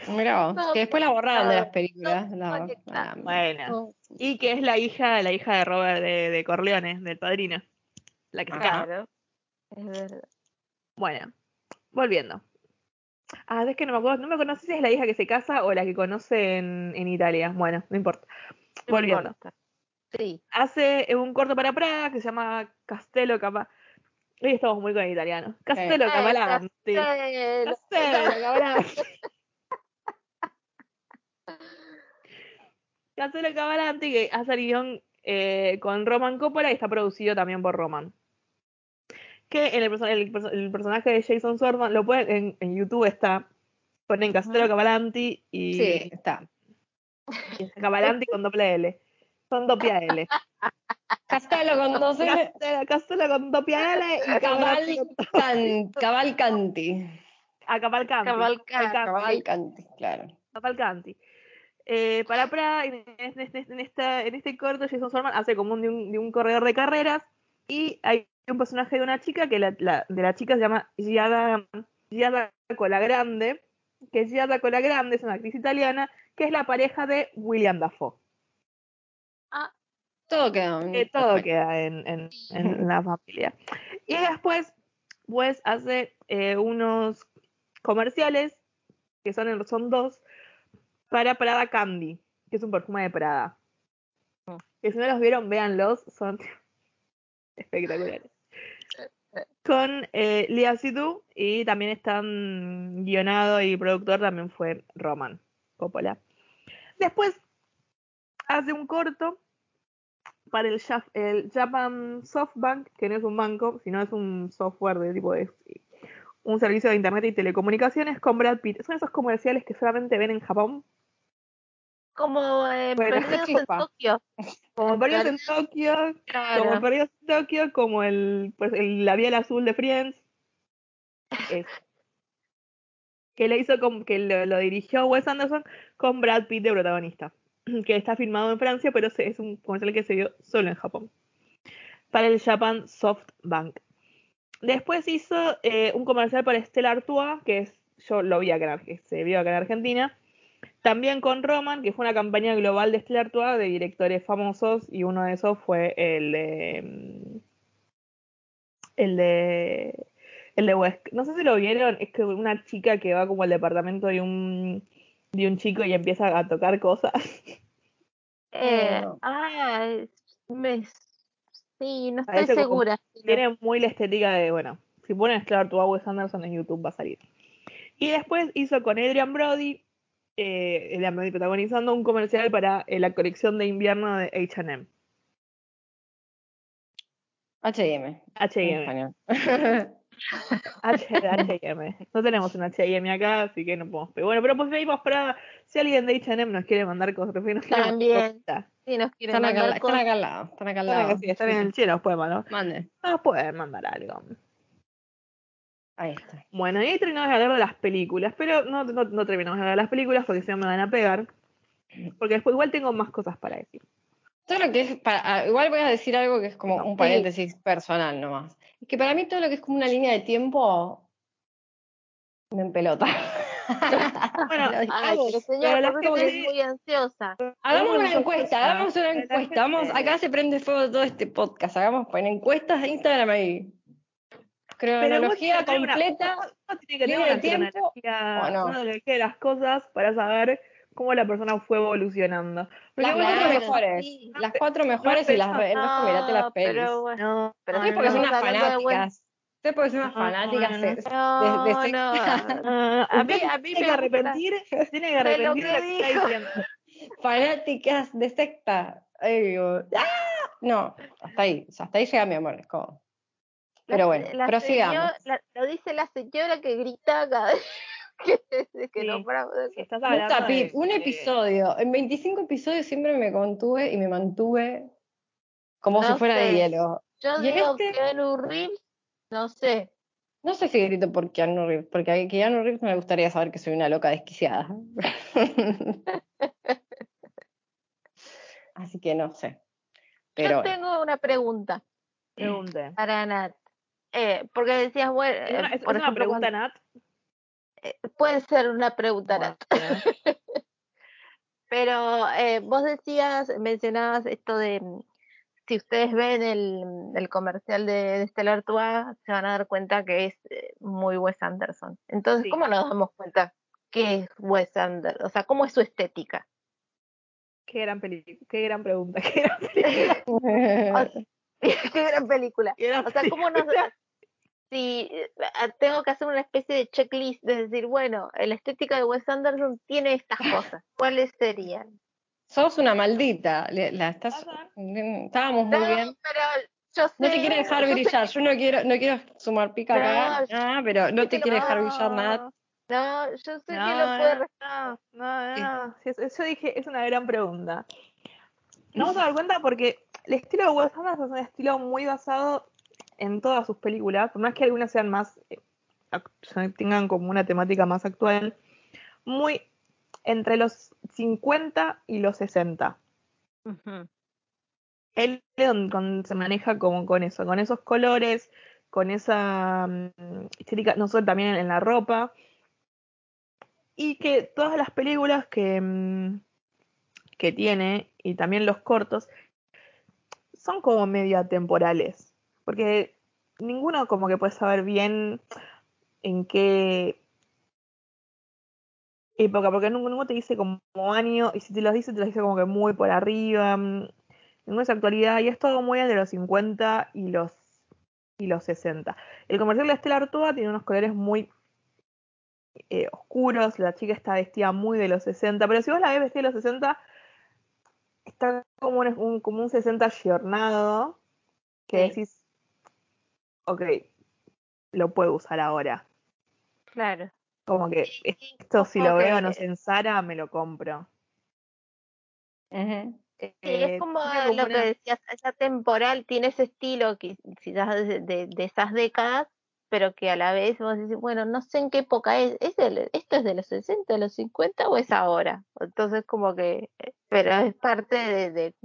No, que después la borraron de las películas. no, la- conecta. la- Bueno, No, y que es la hija, la hija de Robert de, de Corleone, del padrino. La que se casa. Claro. Es verdad. Bueno, volviendo. Ah, es que no me acuerdo, no me acuerdo si es la hija que se casa o la que conoce en, en Italia. Bueno, no importa. No Volviendo. importa. Sí. Hace un corto para Praga que se llama Castello Capa. Hoy estamos muy con el italiano. Castello Eh, Cavalante. Castelo. Castello Cavalante. Castello Cavalante que hace el guion eh, con Roman Coppola y está producido también por Roman. Que en el, el el personaje de Jason Swordman, lo pueden, en, en YouTube está, ponen Castello. Cavalanti y, Sí, está. y Cavalanti con doble L. Con doppia L. Castelo con dos L. Castello con doppia L y Cavalanti con Cavalcan- Cavalcanti. a Cavalcanti. Cavalcanti. Cavalcanti, claro. Cavalcanti. Eh, para Praga, en, en- en- en esta, en este corto, Jason Sorman hace como un, de, un, de un corredor de carreras y hay un personaje de una chica que la, la- de la chica se llama Giada, Giada Colagrande, que Giada Colagrande es una actriz italiana que es la pareja de William Dafoe. Ah, Todo queda. Que todo queda en, en- en la familia. Y después, pues hace eh, unos comerciales, que son, son dos, para Prada Candy, que es un perfume de Prada. Mm. Que si no los vieron, véanlos, son espectaculares. Con eh, Lia Sidhu y también están guionado y productor también fue Roman Coppola. Después hace un corto para el, Japan SoftBank, que no es un banco, sino es un software de tipo de un servicio de internet y telecomunicaciones con Brad Pitt. Son esos comerciales que solamente ven en Japón, como eh, perdidos en. Tokio. como Perdidos en Tokio, como Claro. Perdidos en Tokio, como el, pues, el labial azul de Friends. Eso. Que le hizo con, que lo, lo dirigió Wes Anderson con Brad Pitt de protagonista. Que está filmado en Francia, pero es un comercial que se vio solo en Japón. Para el Japan Soft Bank. Después hizo eh, un comercial para Stella Artois, que es yo lo vi acá Arge- se vio acá en Argentina. También con Roman, que fue una campaña global de Stellar Tour de directores famosos, y uno de esos fue el de. mm, El de. El de West. No sé si lo vieron, es que una chica que va como al departamento de un, de un chico y empieza a tocar cosas. Eh, No. ah, es- me, sí, no estoy como- segura. Tiene muy la estética de, bueno, si ponen Stellar Tour Wes Anderson en YouTube va a salir. Y después hizo con Adrian Brody, eh, Brody protagonizando un comercial para eh, la colección de invierno de H&M. H&M. H&M. H&M. No tenemos un H&M acá, así que no podemos. Pero bueno, pero pues pedimos para si alguien de H&M nos quiere mandar cosas, nos quiere mandar También. Sí, nos quieren Están acá, están al lado. Están acá al lado. sí, están en el cielo, nos pueden mandar. Mande. Nos pueden mandar algo. Ahí está. Bueno, y ahí terminamos de hablar de las películas, pero no, no, no terminamos de hablar de las películas porque si no me van a pegar. Porque después igual tengo más cosas para decir. Todo lo que es, para- ah, igual voy a decir algo que es como un Sí. paréntesis personal nomás. Es que para mí todo lo que es como una línea de tiempo me empelota. Bueno. Ay, pero señor, Pero es muy ansiosa. Hagamos una encuesta, hagamos una encuesta. Vamos, acá se prende fuego todo este podcast. Hagamos en encuestas de Instagram ahí. Cronología tenés una- completa. Uno tiene que tener una tiempo, cronología, ¿o no? una de las cosas para saber cómo la persona fue evolucionando. Porque Las cuatro Claro, mejores. sí. Las cuatro mejores y las el resto mirate las No, pelis. pero bueno. No, Pero no, porque no, son unas fanáticas. Ustedes porque son unas No, no, fanáticas no, de, No, de- no, no. no, A mí- usted a mí tiene me que arrepentir, tiene que arrepentir de lo que está diciendo. fanáticas de secta. Ay, digo, ¡ah! No, hasta ahí, o sea, hasta ahí llega mi amor. es como- Pero La- bueno, la prosigamos. señora- la- lo dice la señora que grita cada vez que, que Sí. estás Un, hablando capi- de- un de- episodio, en 25 episodios siempre me contuve y me mantuve como No si fuera de hielo. Yo Y digo este- que Keanu Reeves, no sé. No sé si grito por Keanu Reeves, porque a Keanu Reeves me gustaría saber que soy una loca desquiciada. Así que no sé. Pero Yo tengo una pregunta Pregunte. para Nat. Eh, porque decías, bueno, ¿Es una, es- por es una ejemplo, pregunta, cuando- Nat? Eh, puede ser una pregunta. Bueno, Pero eh, vos decías, mencionabas esto de mm, si ustedes ven el, el comercial de, de Stellar Tour, se van a dar cuenta que es eh, muy Wes Anderson. Entonces, Sí. ¿cómo nos damos cuenta que es Wes Anderson? O sea, ¿cómo es su estética? Qué gran película, qué gran pregunta, qué gran película. Qué gran película. qué gran O sea, ¿cómo nos película. Si eh, tengo que hacer una especie de checklist de decir, bueno, la estética de Wes Anderson tiene estas cosas, ¿cuáles serían? Sos una maldita. le- La estás, Ajá. estábamos muy No, bien. pero yo sé, No te quiere dejar yo sé brillar. Yo no quiero, no quiero sumar pica acá, No, ah, pero no te que quiere no. dejar brillar nada. No, yo sé que No, lo puede re- no, no, no. Sí, Yo dije, es una gran pregunta. Nos vamos a dar cuenta porque el estilo de Wes Anderson es un estilo muy basado en todas sus películas, por más que algunas sean más, eh, tengan como una temática más actual, muy entre los 50 y los 60. Ujú. Él con- se maneja como con eso, con esos colores, con esa mm, estética, no solo también en la ropa, y que todas las películas que, mm, que tiene, y también los cortos, son como medio atemporales, porque ninguno como que puede saber bien en qué época, porque ninguno, te dice como año, y si te los dice, te los dice como que muy por arriba, mm, ninguno es actualidad, y es todo muy entre los 50 y los, y los 60. El comercial de Estela Artois tiene unos colores muy eh, oscuros, la chica está vestida muy de los 60, pero si vos la ves vestida de los 60, está como un, un- como un 60 ayornado, que Sí. decís, ok, lo puedo usar ahora. Claro. Como que esto si lo veo, no sé, en Zara, me lo compro. Sí, Eh, es como tiene como lo una- que decías, esa temporal tiene ese estilo que quizás de, de- de esas décadas, pero que a la vez vos decís, bueno, no sé en qué época es, ¿es del- ¿esto es de los 60, de los 50 o es ahora? Entonces como que, eh, pero es parte de, de,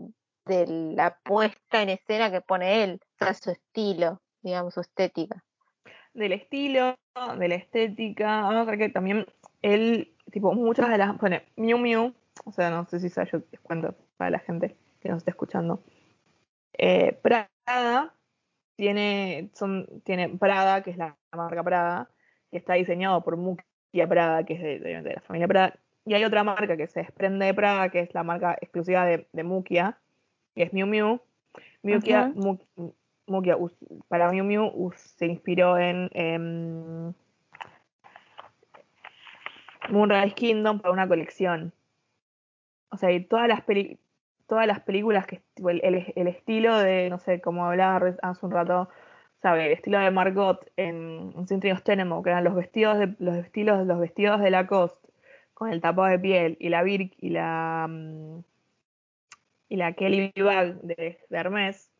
de la puesta en escena que pone él, o sea, su estilo, digamos, su estética. del estilo, de la estética. Vamos a ver que también él, tipo, muchas de las. Bueno, Miu Miu, o sea, no sé si yo les cuento para la gente que nos está escuchando. Eh, Prada tiene, son, tiene Prada, que es la marca Prada, que está diseñado por Mukia Prada, que es de, de- de la familia Prada. Y hay otra marca que se desprende de Prada, que es la marca exclusiva de, de Mukia, que es Miu Miu. Mukia. Mu- Mukia us- para Miu Miu se inspiró en em, Moonrise Kingdom para una colección. O sea, y todas las peli- todas las películas que el, el- estilo de, no sé, como hablaba hace un rato, sabe, el estilo de Margot en, en Symphony of Tenenbaum, que eran los vestidos de los estilos, los vestidos de Lacoste con el tapado de piel y la Birk y la mm, y la Kelly Bag de, de Hermes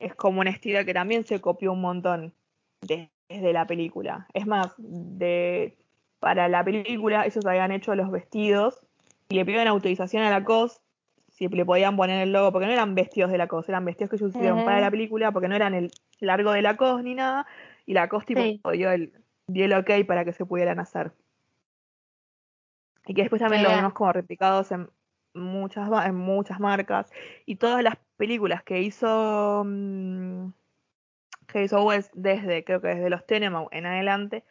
es como un estilo que también se copió un montón de- desde la película. Es más, de para la película ellos habían hecho los vestidos y le pidieron autorización a Lacoste si le podían poner el logo, porque no eran vestidos de Lacoste, eran vestidos que ellos hicieron para la película, porque no eran el largo de Lacoste ni nada, y Lacoste tipo, Sí. dio, el, dio el ok para que se pudieran hacer. Y que después también lo Mirá. vimos como replicados en muchas, en muchas marcas. Y todas las películas que hizo mm, que hizo West desde, creo que desde los Tenenbaum en adelante,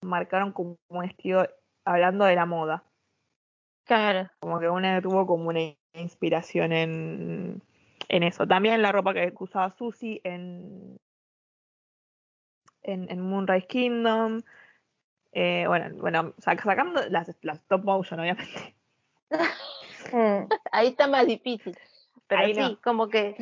marcaron como un estilo, hablando de la moda. Claro. Como que una tuvo como una inspiración en, en eso. También la ropa que usaba Susie en, en, en Moonrise Kingdom. Eh, bueno, bueno, sac- sacando las, las top motion, obviamente. Ahí está más difícil. Pero Ahí sí, no. como que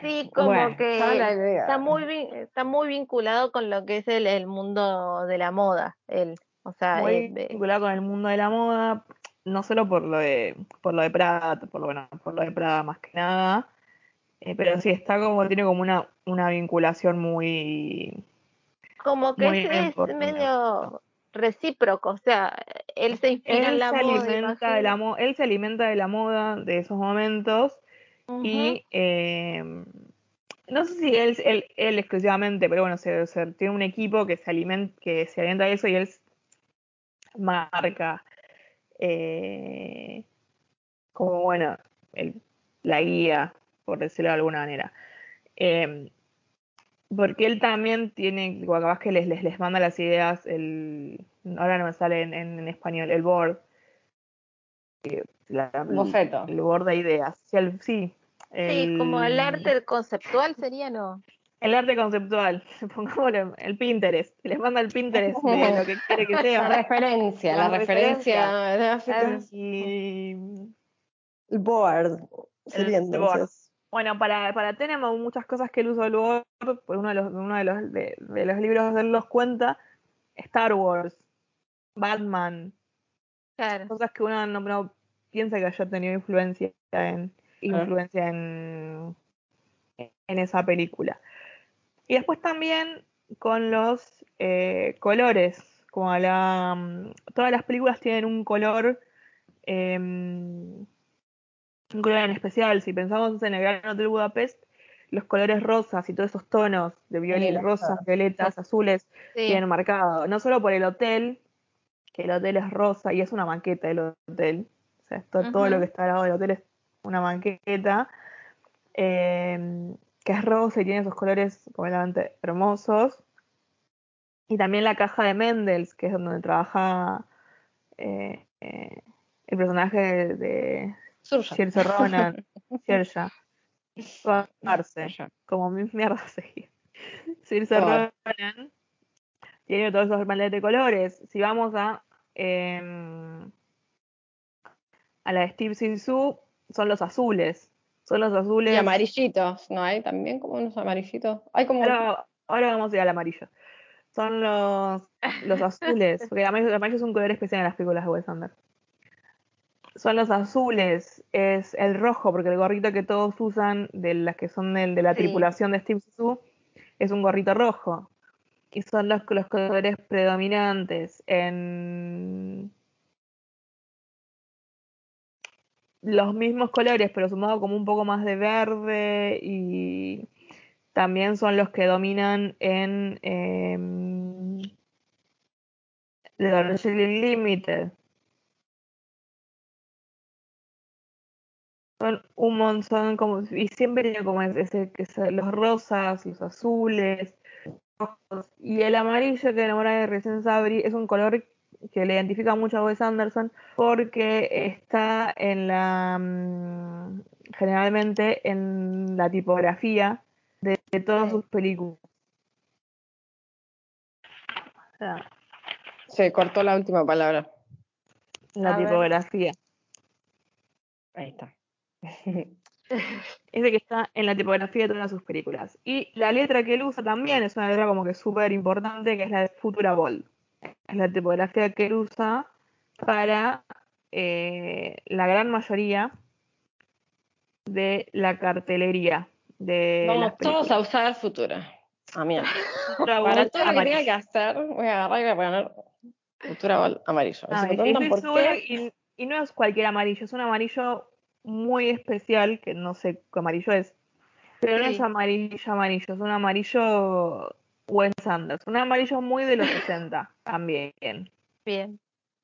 sí, como Bueno, que está muy está muy vinculado con lo que es el, el mundo de la moda, el, o sea, Muy eh, de- vinculado con el mundo de la moda, no solo por lo de, por lo de Prada, por lo, bueno, por lo de Prada más que nada. eh, pero sí, está como, tiene como una, una vinculación muy, como que muy es, medio recíproco, o sea, él se inspira en la se moda, alimenta de la imagino. mo- él se alimenta de la moda de esos momentos Y eh, no sé si él, él, exclusivamente, pero bueno, se, tiene un equipo que se alimenta, que se alimenta de eso y él marca eh, como bueno el- la guía, por decirlo de alguna manera. Eh, porque él también tiene, capaz que les, les, manda las ideas, el, ahora no me sale en español, el board. La- Boceto. El board de ideas. Sí, el, sí, Sí, como el arte conceptual sería, ¿no? El arte conceptual, pongámoslo, el Pinterest. Les manda el Pinterest de lo que quiere que La sea. referencia, la, La referencia referencia. gráfica. Y El board. Sería El board. Bueno, para, para Tenenbaum muchas cosas que él usó el board, pues uno de los, uno de los, de, de los libros de él los cuenta, Star Wars, Batman, Claro. cosas que uno no, no piensa que haya tenido influencia en, influencia en, en esa película. Y después también con los eh, colores, como la, mm, todas las películas tienen un color, eh, un color en especial. Si pensamos en el Gran Hotel Budapest, los colores rosas y todos esos tonos de violín, los rosas, violetas, azules, Sí. tienen marcado. No solo por el hotel, que el hotel es rosa y es una maqueta del hotel. O sea, todo Ujú. lo que está al lado del hotel es una maqueta. eh, que es rosa y tiene esos colores completamente hermosos. Y también la caja de Mendels, que es donde trabaja eh, eh, el personaje de, de. Saoirse Ronan, Saoirse, como mi mierda seguir. Saoirse. Ronan tiene todos esos maletes de colores. Si vamos a em, a la de Steve Sisu, son los azules. Son los azules. Y amarillitos, ¿no hay también como unos amarillitos? Hay como Ahora, ahora vamos a ir al amarillo. Son los, los azules, porque amarillo, el amarillo es un color especial en las películas de Wes Anderson. Son los azules, es el rojo, porque el gorrito que todos usan, de las que son del- de, la Sí. tripulación de Steve Zissou, es un gorrito rojo. Y son los, los colores predominantes en los mismos colores, pero sumado como un poco más de verde y también son los que dominan en de Darjeeling Limited. Son un montón, como, y siempre como ese, ese- que los rosas, los azules, y el amarillo que enamora de recién Sabri es un color que le identifica mucho a Wes Anderson porque está en la mm, generalmente en la tipografía de, de todas sus películas. O sea, Se cortó la última palabra. la A ver. tipografía. Ahí está. Es de que está en la tipografía de todas sus películas. Y la letra que él usa también es una letra como que súper importante, que es la de Futura Bold. Es la tipografía que él usa para eh, la gran mayoría de la cartelería de Vamos todos a usar Futura. A mí. Futura Para Bold todo lo que tenga que hacer, voy a agarrar y voy a poner Futura Ball amarillo. Ah, por qué, y no es cualquier amarillo, es un amarillo muy especial, que no sé qué amarillo es, pero no es amarillo amarillo, es un amarillo Wes Anderson, un amarillo muy de los 60 también. Bien.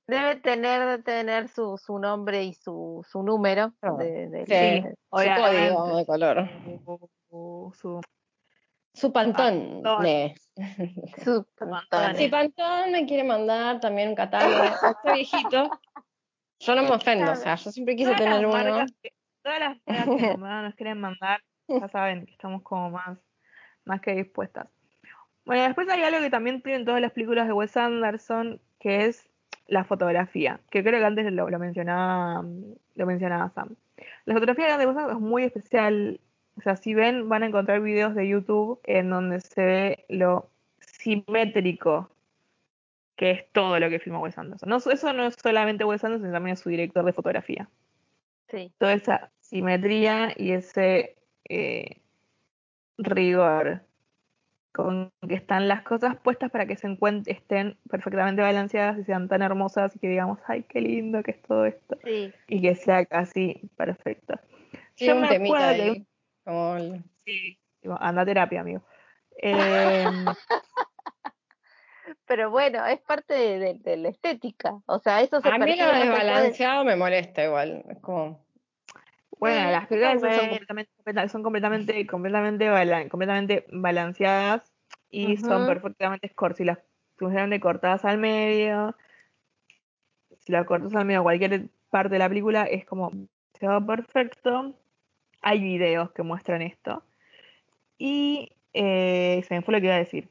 Debe tener, debe tener su, su nombre y su, su número de, de- sí. de- su código de color. Su- su- Su pantón. Su Pantone. Si Pantón me quiere mandar también un catálogo a este viejito, yo no me ofendo, o sea, yo siempre quise todas tener uno. marcas que- todas las marcas que nos nos quieren mandar, ya saben que estamos como más, más que dispuestas. Bueno, después hay algo que también tienen todas las películas de Wes Anderson, que es la fotografía, que creo que antes lo, lo mencionaba lo mencionaba Sam. La fotografía de Wes Anderson es muy especial. O sea, si ven, van a encontrar videos de YouTube en donde se ve lo simétrico que es todo lo que filma Wes Anderson. No, eso no es solamente Wes Anderson, sino también es su director de fotografía Sí. toda esa simetría y ese eh, rigor con que están las cosas puestas para que se estén perfectamente balanceadas y sean tan hermosas y que digamos, ay, qué lindo que es todo esto Sí. y que sea casi perfecto. Tiene Yo un me temita acuerdo de ahí, como el- Sí, anda a terapia, amigo. Eh, Pero bueno, es parte de, de- de la estética. O sea, eso se A mí lo desbalanceado me molesta igual. Es como. Bueno, Sí, las películas son completamente, son completamente, completamente, balan- completamente balanceadas y son perfectamente cor- si las completamente cortadas al medio. Si las cortas al medio cualquier parte de la película es como se va perfecto. Hay videos que muestran esto. Y eh, se me fue lo que iba a decir.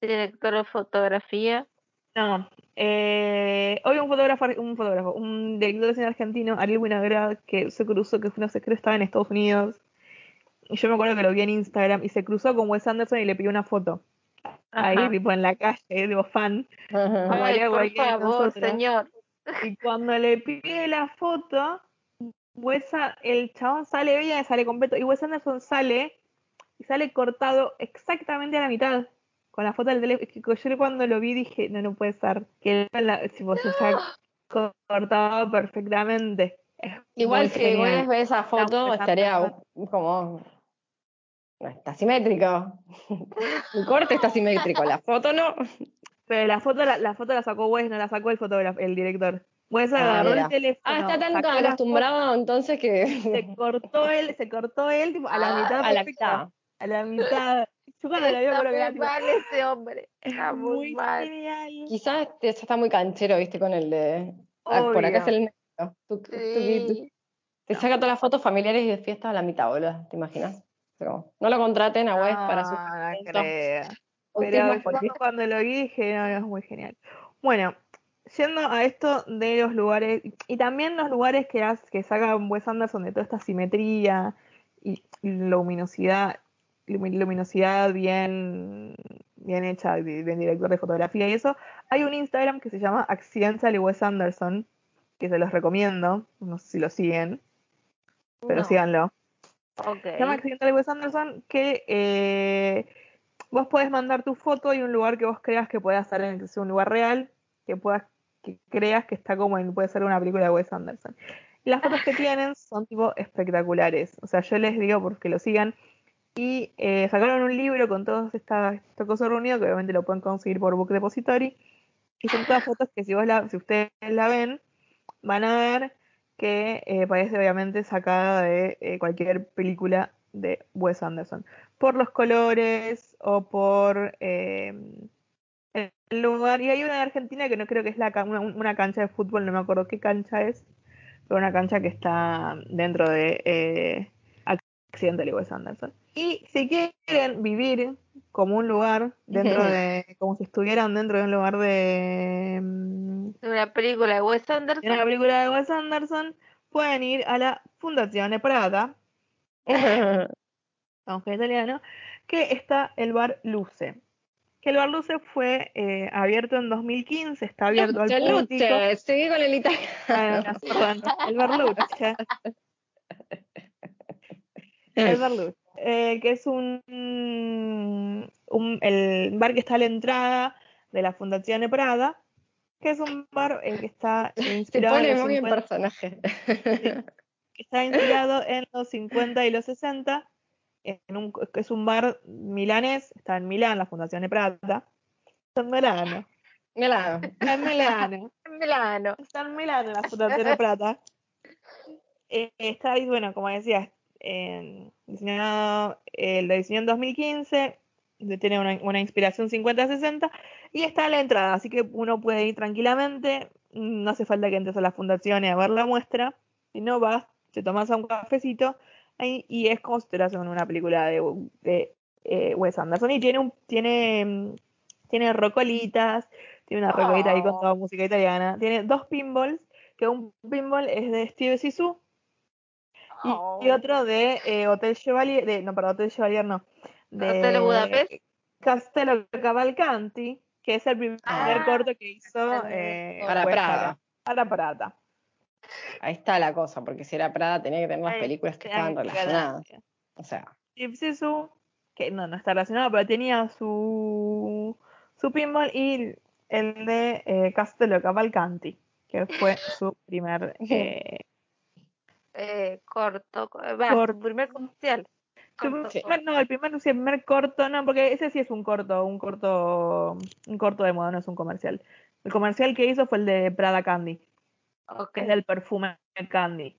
Director de fotografía. No, eh, hoy un fotógrafo, un fotógrafo, un director de cine argentino, Ariel Winograd, que se cruzó, que no sé, creo que estaba en Estados Unidos. Y yo me acuerdo que lo vi en Instagram y se cruzó con Wes Anderson y le pidió una foto. Ahí, Ajá. tipo en la calle, digo, fan. Ay, por favor, señor. Y cuando le pide la foto, Wes el chabón sale bien, sale completo. Y Wes Anderson sale y sale cortado exactamente a la mitad. Con la foto del teléfono. Que yo cuando lo vi dije, no, no puede ser. Que la, tipo, se está cortado perfectamente. Es Igual si genial. Güemes ve esa foto, estaría como. No, está simétrico. El corte está simétrico, la foto no. Pero la foto la, la foto la sacó Wes, no la sacó el fotógrafo, el director. Wes Ah, agarró el teléfono. Ah, está tan acostumbrado entonces foto, se que. cortó él, se cortó él tipo, a la mitad. A la mitad. A la mitad. Yo cuando lo vi, me Está acuerdo que mal ese hombre. es Está muy muy mal. genial. Quizás este ya está muy canchero, viste, con el de. ah, por acá es el negro. Sí. Te saca todas las fotos familiares y de fiesta a la mitad, boludo. ¿Te imaginas? Pero no lo contraten a Wes para sus No, creo. Pero yo político. cuando lo vi dije, no, no, es muy genial. Bueno, yendo a esto de los lugares, y también los lugares que, has- que saca Wes Anderson de toda esta simetría y luminosidad, lumi- luminosidad bien, bien hecha, bien director de fotografía y eso, hay un Instagram que se llama Accidental Wes Anderson, que se los recomiendo, no sé si lo siguen, pero No. síganlo. Ok. Se llama Accidental Wes Anderson, que eh, vos podés mandar tu foto y un lugar que vos creas que pueda estar en que sea un lugar real, que puedas, que creas que está como en, puede ser una película de Wes Anderson. Y las fotos que tienen son tipo espectaculares. O sea, yo les digo porque lo sigan. Y eh, sacaron un libro con todos esta- estos cosas reunidos, que obviamente lo pueden conseguir por Book Depository, Y son todas fotos que si vos la, si ustedes la ven, van a ver que eh, parece obviamente sacada de eh, cualquier película de Wes Anderson. Por los colores o por eh, el lugar. Y hay una de Argentina que no creo que es la, una, una cancha de fútbol, no me acuerdo qué cancha es, pero una cancha que está dentro de Accidental y Wes Anderson. Y si quieren vivir como un lugar dentro de, como si estuvieran dentro de un lugar de, Una película de Wes de Anderson. una película de Wes Anderson, pueden ir a la Fundazione Prada, aunque italiano, que está el bar Luce. Que el bar Luce fue eh, abierto en 2015, está abierto al Luche, público. Luche, seguí con el italiano. Ah, el bar Luce. El bar Luce, eh, que es un, un- el bar que está a la entrada de la Fundazione Prada, que es un bar eh, que está Se inspirado en pone los muy en 50 personaje. que está inspirado en los 50 y los 60, en un, que es un bar milanés, está en Milán, la Fundación de Prata. Está en Milano. Mira, Está en Milano. Milano. Está en Milano la Fundación de Prata. Eh, está ahí, bueno, como decía, diseñado, eh, lo diseñó en 2015, de- tiene una, una inspiración 50-60 y está en la entrada, así que uno puede ir tranquilamente, no hace falta que entres a la fundación y a ver la muestra, si no vas, te tomas un cafecito ahí, y es como si estuvieras en una película de, de, eh, Wes Anderson y tiene un tiene tiene rocolitas, tiene una rocolita ahí con Oh. toda música italiana, tiene dos pinballs, que un pinball es de Steve Sisu y, Oh. y otro de eh, Hotel Chevalier, de, no, perdón, Hotel Chevalier no, de Hotel Budapest. Castello Cavalcanti, que es el primer Ah. corto que hizo Eh, Para Prada. Para Prada. Ahí está la cosa, porque si era Prada tenía que tener las Ahí películas que estaban relacionadas. O sea, que no, no está relacionado, pero tenía su, su pinball y el de eh, Castello Cavalcanti, que fue su primer eh, Eh, corto. co- Va, Corto. primer comercial. Corto, Sí. no, el primer, sí, el primer corto, no, porque ese sí es un corto, un corto, un corto de moda, no es un comercial. El comercial que hizo fue el de Prada Candy, Ok. que es del perfume Candy.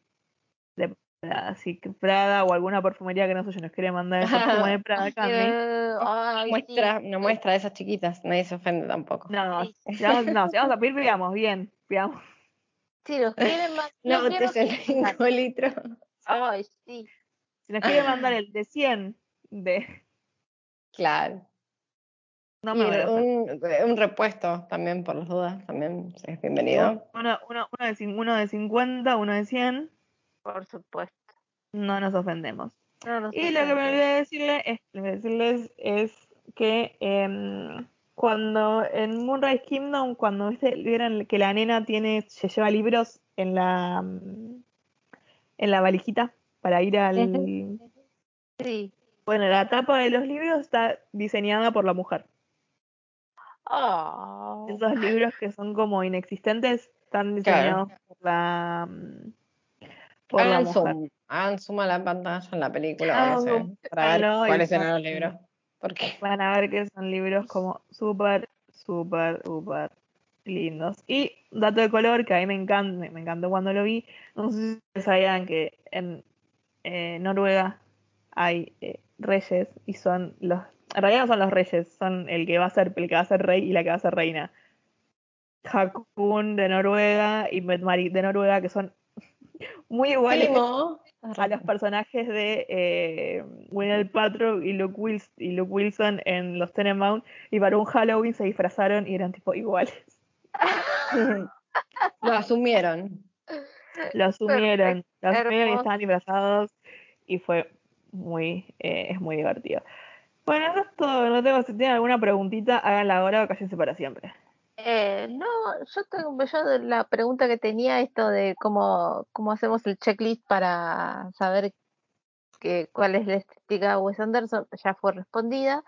De Prada, así que Prada o alguna perfumería que no sé, yo nos quería mandar el perfume de Prada Candy. Eh, ay, muestra, sí. una muestra de esas chiquitas, nadie se ofende tampoco. No, Sí. si vamos, no, si vamos a pedir, pidamos bien, pidamos. Si los quieren más. No, te que- 5 litros. Ay, sí. Si nos quiere mandar el de 100, de, Claro. no me un, un repuesto también, por las dudas, también es bienvenido. Uno, uno, uno, de, uno de 50, uno de 100, Por supuesto. no nos ofendemos. No, no Y lo que me olvidé decirle es, decirles es que em, cuando en Moonrise Kingdom, cuando ¿viste? vieron que la nena tiene, se lleva libros en la mm, en la valijita para ir al. Sí. bueno, la tapa de los libros está diseñada por la mujer. Oh. Esos libros que son como inexistentes están diseñados por la mm, por la Hagan mujer. zoom, hagan zoom a la pantalla en la película, no sé, para ver cuáles eran son- los libros. Porque Van a ver que son libros como súper, súper, súper lindos. Y dato de color que a mí me encanta, me encantó cuando lo vi. No sé si sabían que en eh, Noruega hay eh, reyes y son los. En realidad no son los reyes, son el que va a ser, el que va a ser rey y la que va a ser reina. Hakun de Noruega y Mette-Marit de Noruega, que son muy iguales Primo. A los personajes de eh, Gwyneth Paltrow y Luke, Wils- y Luke Wilson en los Tenenbaum y para un Halloween se disfrazaron y eran tipo iguales. Lo asumieron. Lo asumieron, lo asumieron y estaban disfrazados y fue muy, eh, es muy divertido. Bueno, eso es todo. No tengo, si tienen alguna preguntita, háganla ahora o cállense para siempre. Eh, no, yo tengo la pregunta que tenía esto de cómo, cómo hacemos el checklist para saber que, cuál es la estética de Wes Anderson, ya fue respondida.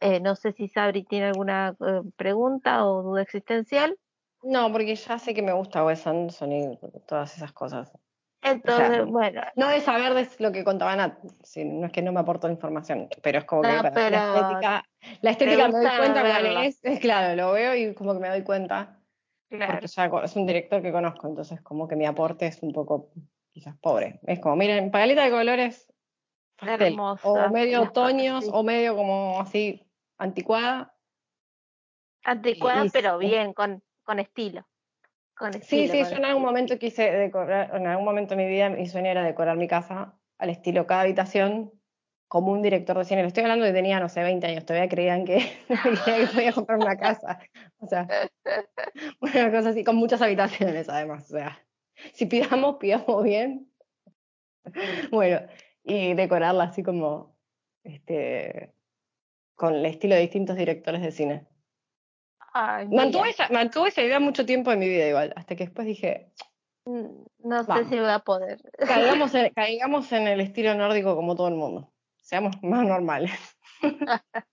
Eh, no sé si Sabri tiene alguna eh, pregunta o duda existencial. No, porque ya sé que me gusta Wes Anderson y todas esas cosas. Entonces, O sea, bueno, No de saber de lo que contaba Nat, sí, no es que no me aportó información, pero es como que para mí la estética, la estética me doy cuenta cuál es, claro, lo veo y como que me doy cuenta. Claro. porque ya es un director que conozco, entonces como que mi aporte es un poco quizás pobre. Es como, miren, paleta de colores pastel, Hermosa, o medio otoños, sí. o medio como así anticuada. Anticuada, y- pero bien, con, con estilo. Con Sí, estilo, sí, yo en algún momento quise decorar, en algún momento de mi vida mi sueño era decorar mi casa al estilo cada habitación como un director de cine. Le estoy hablando de que tenía, no sé, 20 años, todavía creían que, que podía comprar una casa. O sea, una cosa así, con muchas habitaciones además. O sea, si pidamos, pidamos bien. Bueno, y decorarla así como, este, con el estilo de distintos directores de cine. Ay, Mantuve esa, mantuve esa idea mucho tiempo en mi vida igual, hasta que después dije, Mm, No sé Vamos. si voy a poder. caigamos en, caigamos en el estilo nórdico como todo el mundo. Seamos más normales.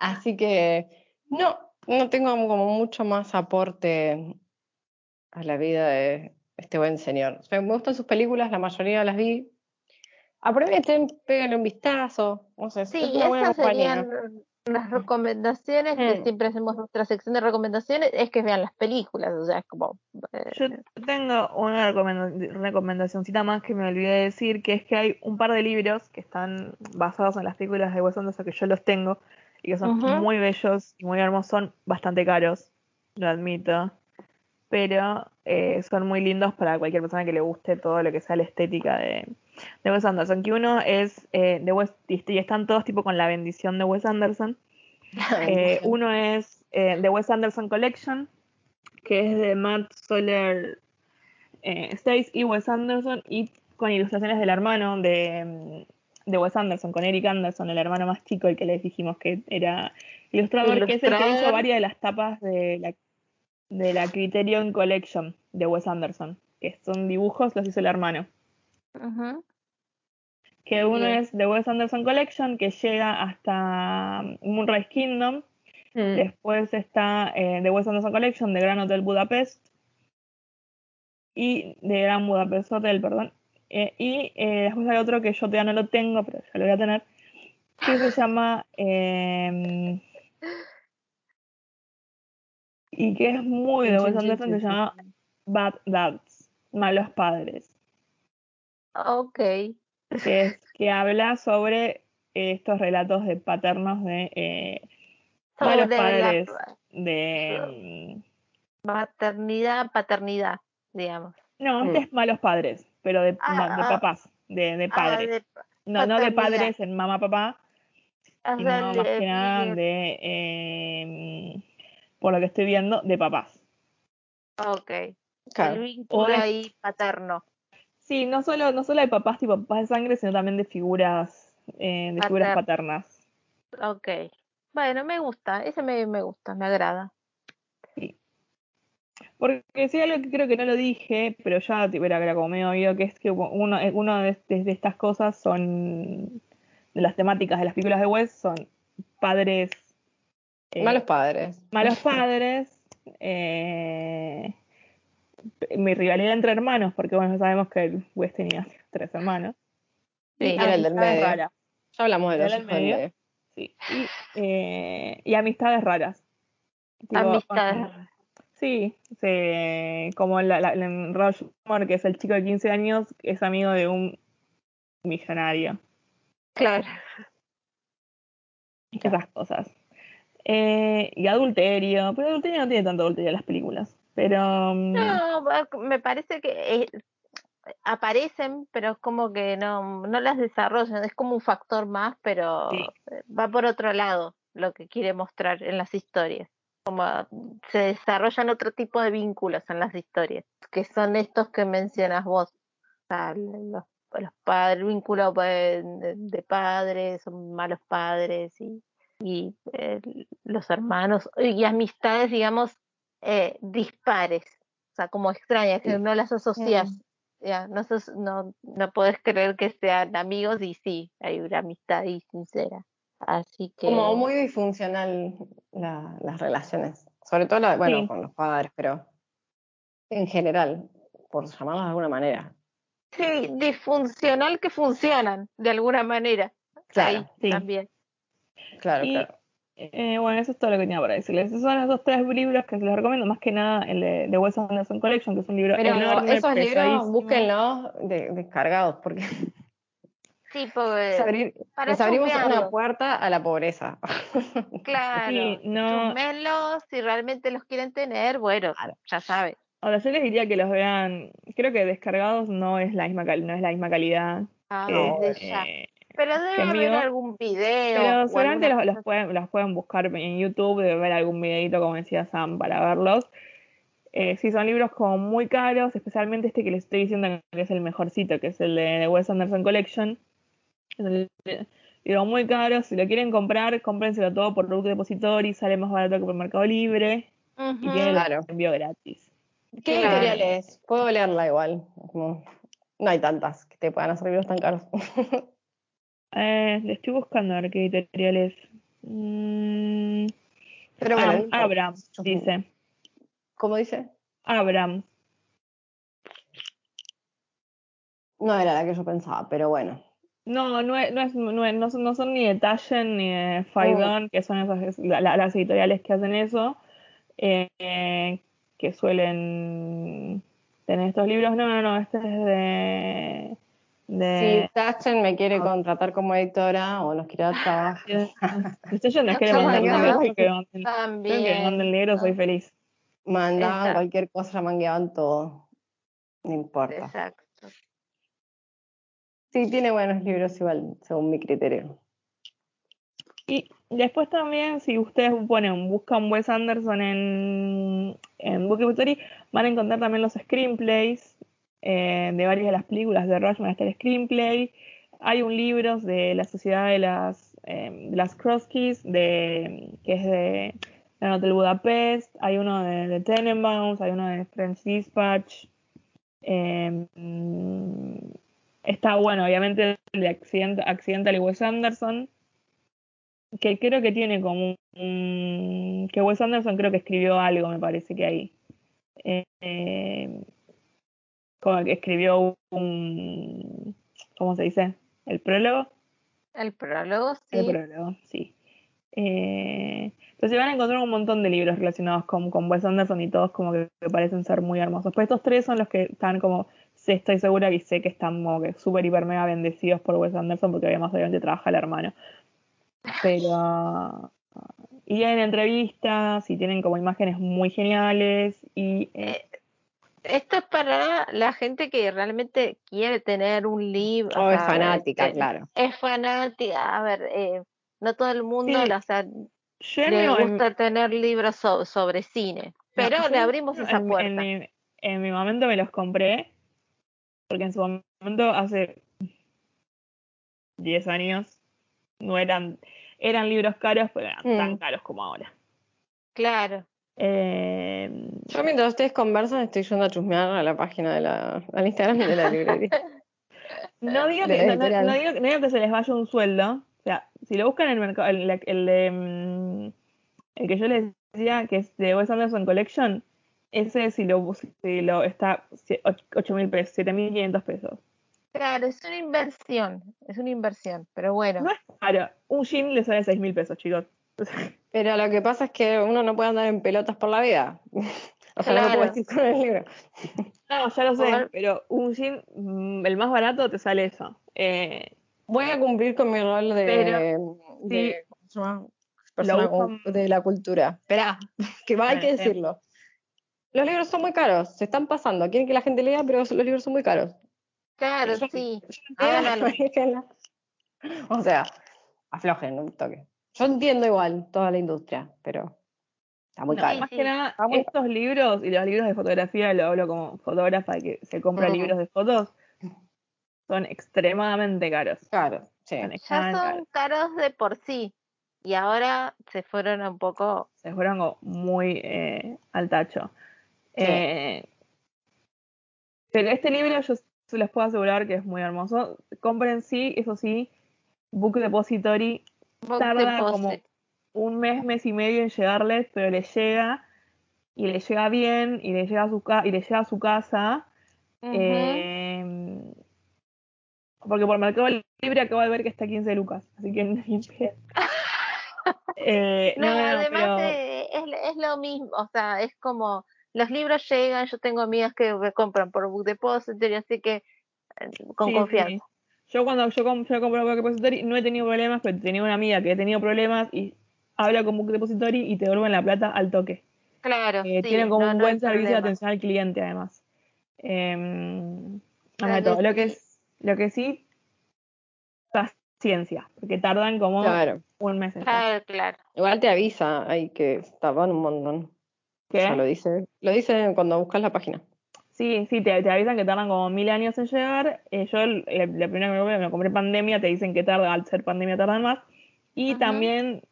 Así que no, no tengo como mucho más aporte a la vida de este buen señor. O sea, me gustan sus películas, la mayoría las vi. Aprovechen, pégale un vistazo. No sé, Sí, es una buena compañía. serían las recomendaciones que Mm. siempre hacemos nuestra sección de recomendaciones, es que vean las películas, o sea, es como... eh, Yo tengo una recomenda- recomendacioncita más que me olvidé de decir, que es que hay un par de libros que están basados en las películas de Wes Anderson que yo los tengo y que son muy bellos y muy hermosos, son bastante caros, lo admito, pero eh, son muy lindos para cualquier persona que le guste todo lo que sea la estética de, de Wes Anderson. Que uno es eh, de Wes, y están todos tipo con la bendición de Wes Anderson. Eh, uno es eh, The Wes Anderson Collection, que es de Matt Soler eh, Stace y Wes Anderson, y con ilustraciones del hermano de, mm, de Wes Anderson, con Eric Anderson, el hermano más chico, el que les dijimos que era ilustrador, que es el que hizo varias de las tapas de la, de la Criterion Collection de Wes Anderson, que son dibujos, los hizo el hermano. Que uno es The Wes Anderson Collection, que llega hasta Moonrise Kingdom, Mm. Después está eh, The Wes Anderson Collection de Gran Hotel Budapest. Y de Gran Budapest Hotel, perdón. Eh, y eh, después hay otro que yo todavía no lo tengo, pero ya lo voy a tener, que se llama eh, y que es muy de Wes Anderson, se llama Bad Dads, Malos Padres, Ok, que es que habla sobre eh, estos relatos de paternos de eh, malos Sobre la padres de mm, maternidad, paternidad, digamos. No, este Mm. es malos padres, pero de, Ah, de ah. papás, de, de Ah, padres. de- no, no de padres en mamá, papá, sino más que nada de, eh, por lo que estoy viendo, de papás. Ok, Claro. el vínculo ahí paterno. Sí, no solo, no solo de papás tipo papás de sangre, sino también de figuras, eh, de figuras Pater- paternas. Ok, bueno, me gusta, ese me, me gusta, me agrada. Porque sí, algo que creo que no lo dije, pero ya tipo, era, era como medio obvio, que es que uno, eh, uno de, de- de estas cosas son, de las temáticas de las películas de Wes, son padres... eh, Malos padres. malos padres, eh, mi rivalidad entre hermanos, porque bueno, ya sabemos que Wes tenía tres hermanos. Sí, y era el del amistades medio. raras, Ya hablamos de Era los el del medio. medio. sí. Y, eh, y amistades raras. Tipo, Amistades. Sí, sí, como la, la, la- Rush Moore, que es el chico de 15 años, es amigo de un millonario. Claro. Esas cosas. Eh, y adulterio, pero adulterio no tiene tanto adulterio en las películas. Pero mm, No, me parece que eh, aparecen, pero es como que no, no las desarrollan, es como un factor más, pero Sí. eh, va por otro lado lo que quiere mostrar en las historias. Como se desarrollan otro tipo de vínculos en las historias, que son estos que mencionas vos. O sea, los, los padres, el vínculo de, de padres, son malos padres y, y eh, los hermanos y amistades, digamos, eh, dispares, o sea, como extrañas, que no las asocias, ya, no, sos- no, no podés creer que sean amigos y sí, hay una amistad ahí sincera. Así que, Como muy disfuncional la- las relaciones. Sobre todo, la, bueno, Sí. con los padres, pero en general, por llamarlos de alguna manera. sí, disfuncional que funcionan de alguna manera. Claro, ahí sí. también. claro, Y- claro. Eh, bueno, eso es todo lo que tenía para decirles. Esos son los dos tres libros que se los recomiendo, más que nada el de, de Wes Anderson Collection, que es un libro Pero enorme, esos libros, búsquenlos de- descargados, porque Sí, porque es abrir- para les abrimos una puerta a la pobreza. claro, Sí, no- si realmente los quieren tener, bueno, Claro. ya saben. Ahora, yo les diría que los vean, creo que descargados no es la misma, no es la misma calidad. Ah, que, desde ya. Pero debe haber mío. algún video. Pero seguramente los, pueden, los pueden buscar en YouTube, de ver algún videito, como decía Sam, para verlos. Eh, sí, son libros como muy caros, especialmente este que les estoy diciendo que es el mejorcito, que es el de, de Wes Anderson Collection. Es un libro muy caro, si lo quieren comprar, cómprenselo todo por Rook Depository, sale más barato que por Mercado Libre y tiene Claro. el envío gratis. ¿Qué Claro. editorial es? Puedo leerla igual. Como- no hay tantas que te puedan hacer libros tan caros. Eh, estoy buscando a ver qué editorial es. Mm, Pero bueno, Ab- no importa. Abrams, dice. ¿Cómo dice? Abrams. No era la que yo pensaba, pero bueno. No, no, es, no, es, no, es- no son, no son ni de Taschen ni de Faidon, que son esas, la- la- las editoriales que hacen eso, eh, que suelen tener estos libros. No, no, no, este es de. De Si Taschen me quiere contratar como editora o nos quiere dar trabajo. Si estoy yo, no quiere Ya mandar libros, que manden, creo que También. manden libros, soy feliz. Mandaban Exacto. cualquier cosa, ya mangueaban todo. No importa. Exacto. Sí, tiene buenos libros igual, según mi criterio. Y después también, si ustedes ponen, buscan Wes Anderson en, en Book van a encontrar también los screenplays eh, de varias de las películas de Rushman. Está el screenplay. Hay un libro de la Sociedad de las, eh, de las Kroskeys, de, que es de la Hotel Budapest. Hay uno de, de Tenenbaums, hay uno de French Dispatch. Mm, está bueno, obviamente, el de Accident- Accidental y Wes Anderson que creo que tiene como un... que Wes Anderson creo que escribió algo, me parece que ahí. Eh, como que escribió un... ¿Cómo se dice? ¿El prólogo? El prólogo, El sí. prólogo, sí. Eh, entonces van a encontrar un montón de libros relacionados con, con Wes Anderson y todos como que, que parecen ser muy hermosos. Pero estos tres son los que están como... Estoy segura y sé que están como que súper, hiper, mega bendecidos por Wes Anderson porque además obviamente trabaja el hermano. Pero... Y en entrevistas y tienen como imágenes muy geniales y... Eh, Esto es para la gente que realmente quiere tener un libro. O o es fanática, este, claro. Es fanática. A ver, eh, no todo el mundo Sí. o sea, le en- gusta tener libros so- sobre cine. Pero No, le abrimos esa en, puerta. En mi, en mi momento me los compré, porque en su momento, hace 10 años, no eran, eran libros caros, pero eran tan Mm. caros como ahora. Claro. Eh, Yo mientras ustedes conversan estoy yendo a chusmear a la página de la, al Instagram de la librería. no, digo que, no, no- editorial. no digo, no digo que se les vaya un sueldo, o sea, si lo buscan en el mercado, el, el de, mm, el que yo les decía, que es de Wes Anderson Collection, ese si lo, si lo está 8 mil pesos, 7 mil 500 pesos. Claro, es una inversión. Es una inversión. Pero bueno. No es caro. Un jean le sale 6 mil pesos, chicos. Pero lo que pasa es que uno no puede andar en pelotas por la vida. Ojalá no Claro. puedo vestir con el libro. No, ya lo sé, pero un jean, mm, el más barato te sale eso. Eh, Voy a cumplir con mi rol de, Pero, de- persona con- de la cultura. Espera, que va, hay que decirlo. Los libros son muy caros, se están pasando. Quieren que la gente lea, pero los libros son muy caros. Claro, Yo- sí. yo algo. déjenla. O sea, aflojen un toque. Yo entiendo igual toda la industria, pero está muy no, caro. más que nada, estos libros y los libros de fotografía, lo hablo como fotógrafa que se compra Mm. libros de fotos, son extremadamente caros. Claro, sí. Son Ya son caros. caros de por sí. Y ahora se fueron un poco. Se fueron muy eh, al tacho. Sí. Eh, pero este libro yo se les puedo asegurar que es muy hermoso. Compren sí, eso sí, Book Depository tarda como un mes, mes y medio en llegarles, pero les llega y les llega bien y les llega a su, ca- y les llega a su casa. Eh, porque por Mercado Libre acabo de ver que está a 15 lucas, así que ni. Eh, No, no, además pero- eh, es, es lo mismo, o sea, es como los libros llegan, yo tengo amigas que me compran por Book Depository, así que con Sí, confianza. sí. Yo cuando yo, com- yo compro Book Depository no he tenido problemas, pero tenía una amiga que ha tenido problemas y habla con Book Depository y te devuelven la plata al toque. Claro, Eh, sí, tienen como no, un buen servicio de atención al cliente además. Em, todo. Lo que sí. es, lo que sí, paciencia, porque tardan como Claro. un mes. Claro, claro. Igual te avisa, hay que tardan un montón. ¿Qué? Ya lo dice. Lo dice cuando buscas la página. Sí, sí, te, te avisan que tardan como mil años en llegar. Eh, yo el- la, la primera que me compré, me lo compré en pandemia, te dicen que tarda, al ser pandemia tardan más. Y Ajá. también,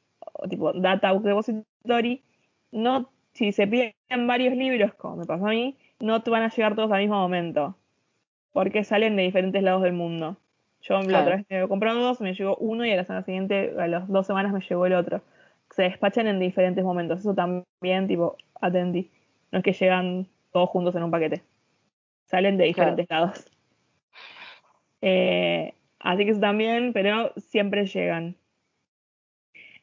tipo, Data Book Depository, no, si se piden varios libros, como me pasó a mí, no te van a llegar todos al mismo momento. Porque salen de diferentes lados del mundo. Yo la otra vez me he comprado dos, me llegó uno y a la semana siguiente, a las dos semanas me llegó el otro. Se despachan en diferentes momentos. Eso también, tipo, atendí. No es que llegan todos juntos en un paquete. Salen de diferentes lados. Eh, así que eso también, pero siempre llegan.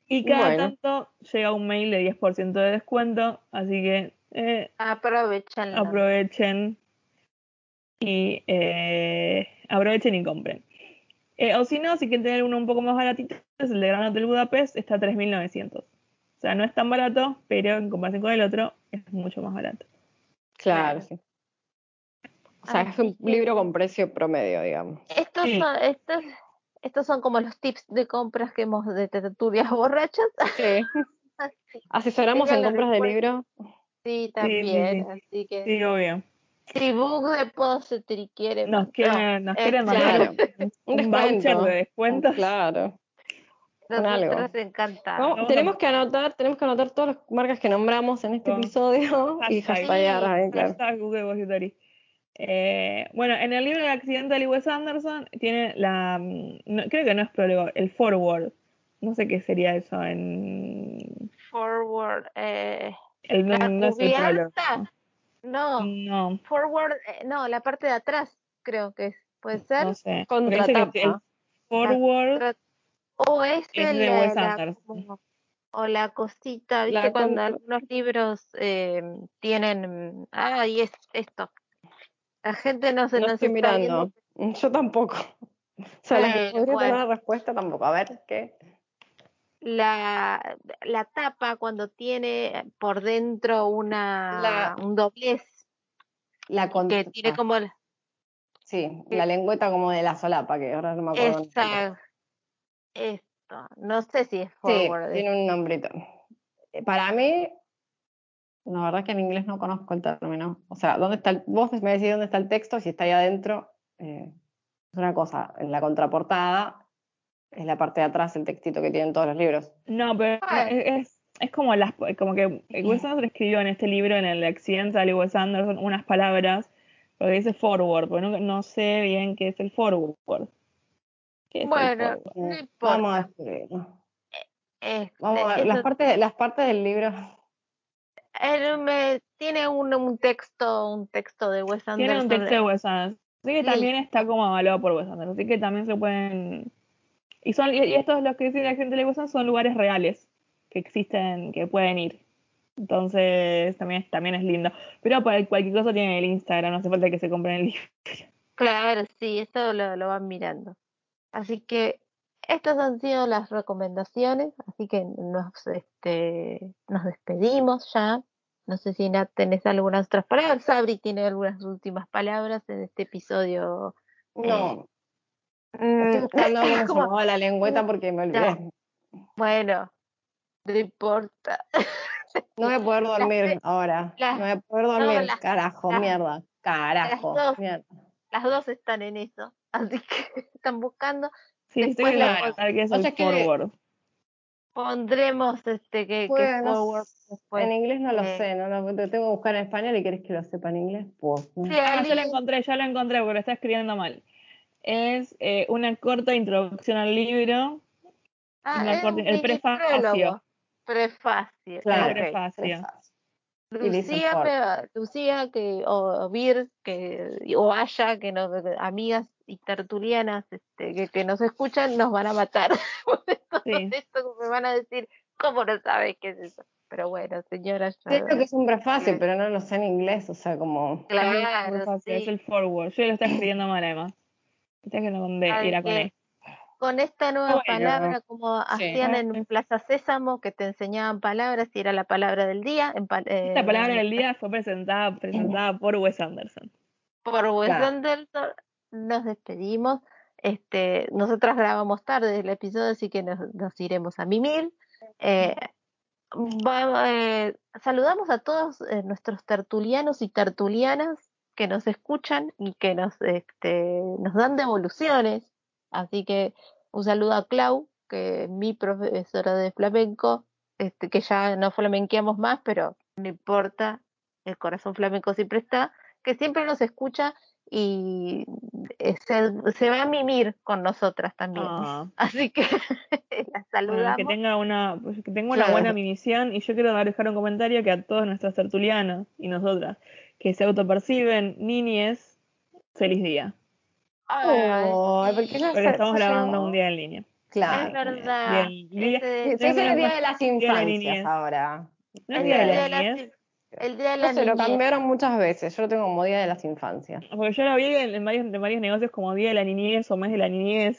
Y cada Bueno. tanto llega un mail de 10% de descuento, así que eh, Aprovechan. aprovechen y eh, aprovechen y compren. Eh, o si no, si quieren tener uno un poco más baratito, es el de Gran Hotel Budapest, está a 3.900. O sea, no es tan barato, pero en comparación con el otro, es mucho más barato. Claro, sí. O sea, es un libro con precio promedio, digamos. Estos Sí. son, estos, estos son como los tips de compras que hemos de tertulias borrachas. Sí. Asesoramos en compras de libros. Sí, sí, también. sí. Así que Sí, obvio. si Book Depository quiere. Nos quieren, nos quieren claro. mandar un, Un un voucher de descuentos. Claro. Nosotros Vamos tenemos que anotar, tenemos que anotar todas las marcas que nombramos en este episodio y hashtag. hashtaggear ahí, claro. Hashtag Google Depository. Eh, bueno, en el libro El accidente de Lewis Anderson tiene la. mm, no- creo que no es prólogo, el forward. No sé qué sería eso en. Forward. Eh, El, no, la no es el prólogo. cubierta. No, No, forward. eh, no, la parte de atrás creo que es. ¿Puede ser? no sé. El forward. O es, Es el, de la- Wes la- Anderson. como- o la cosita, ¿viste? La Cuando algunos libros eh, tienen. Ah, y es esto. La gente no se No nos estoy está mirando. viendo. Yo tampoco. O sea, la que Bueno, podría tener la respuesta tampoco. A ver, ¿qué? La, la tapa cuando tiene por dentro una La- un doblez La que tiene ah, como el- Sí, que- la lengüeta como de la solapa, que ahora no me acuerdo. esa esto. No sé si es Sí, forward. tiene un nombrito. Eh, Para mí, la verdad es que en inglés no conozco el término. O sea, ¿dónde está el, vos me decís dónde está el texto, si está ahí adentro, eh, es una cosa. En la contraportada es la parte de atrás, el textito que tienen todos los libros. No, pero Ah. es, es, es como las como que Wes Anderson escribió en este libro, en el accidental de Wes Anderson, unas palabras, porque dice forward, pero no, no sé bien qué es el forward. ¿Qué es el Bueno, forward? no importa. Vamos a descubrirlo. Este, Vamos a ver, las partes, las partes del libro. Él me- tiene un, un texto, un texto de Wes Anderson. Tiene un texto de Wes Anderson. Así que Sí. también está como avalado por Wes Anderson. Así que también se pueden. Y son y estos los que dicen la gente de Wes Anderson son lugares reales que existen, que pueden ir. Entonces también, es- también es lindo. Pero para cualquier cosa tienen el Instagram, no hace falta que se compren el libro. Claro, sí, esto lo, lo van mirando. Así que estas han sido las recomendaciones, así que nos, este, nos despedimos ya. No sé si Nat tenés algunas otras palabras. Sabri tiene algunas últimas palabras en este episodio. No, Mm, estoy buscando cómo se como- la lengüeta porque me olvidé. bueno, no importa. No voy a poder dormir ahora. las- no voy a poder dormir. las- Carajo, mierda. Carajo, dos. mierda. Las dos están en eso, así que están buscando. Sí, estoy Después viendo claro. qué es O el sea que- forward. Pondremos este que, que Pues, forward después. en inglés no lo eh, sé, no lo te tengo que buscar en español y querés que lo sepa en inglés. Pues, no. Sí, Ah, ya lo encontré, ya lo encontré, porque lo está escribiendo mal. Es eh, una corta introducción al libro. Ah, una es corta- un el prefacio. Prefacio. Claro, ok. prefacio. Lucía, Lucía que, o Vir, que, o Aya, que nos, amigas y tertulianas este, que, que nos escuchan, nos van a matar. por esto, Sí. esto me van a decir, ¿Cómo no sabes qué es eso? Pero bueno, señora. lo que es un prefacio, pero no lo sé en inglés, o sea, como... Claro, Es sí. el forward. Yo lo estaba escribiendo mal además. Está escribiendo con D y era con E. Con esta nueva Bueno, palabra, como sí. hacían en Plaza Sésamo, que te enseñaban palabras y era la palabra del día. En pa- Esta eh, palabra del día fue presentada, presentada por Wes Anderson. por Wes Claro. Anderson, nos despedimos. Este, nosotras grabamos tarde el episodio, así que nos, nos iremos a mimir. Eh, va- eh, saludamos a todos eh, nuestros tertulianos y tertulianas que nos escuchan y que nos, este, nos dan devoluciones. Así que un saludo a Clau, que es mi profesora de flamenco, este, que ya no flamenqueamos más, pero no importa, el corazón flamenco siempre está, que siempre nos escucha y se, se va a mimir con nosotras también. Ah. Así que la Bueno, saludamos. que tenga una, pues, que tenga una Claro. buena misión y yo quiero dejar un comentario que a todos nuestros tertulianos y nosotras que se autoperciben niñes, feliz día. Ay, Ay, porque ya Porque se- estamos grabando llegó. un día en línea. Claro. Es verdad. Bien, día- Ese- Sí, Se hizo el día de las Día de la infancias ahora. ¿No es el día de día la de las- niñez? el día de No la se lo cambiaron muchas veces. Yo lo tengo como día de las infancias. Porque yo lo vi en, en varios, en varios negocios como día de la niñez o mes de la niñez.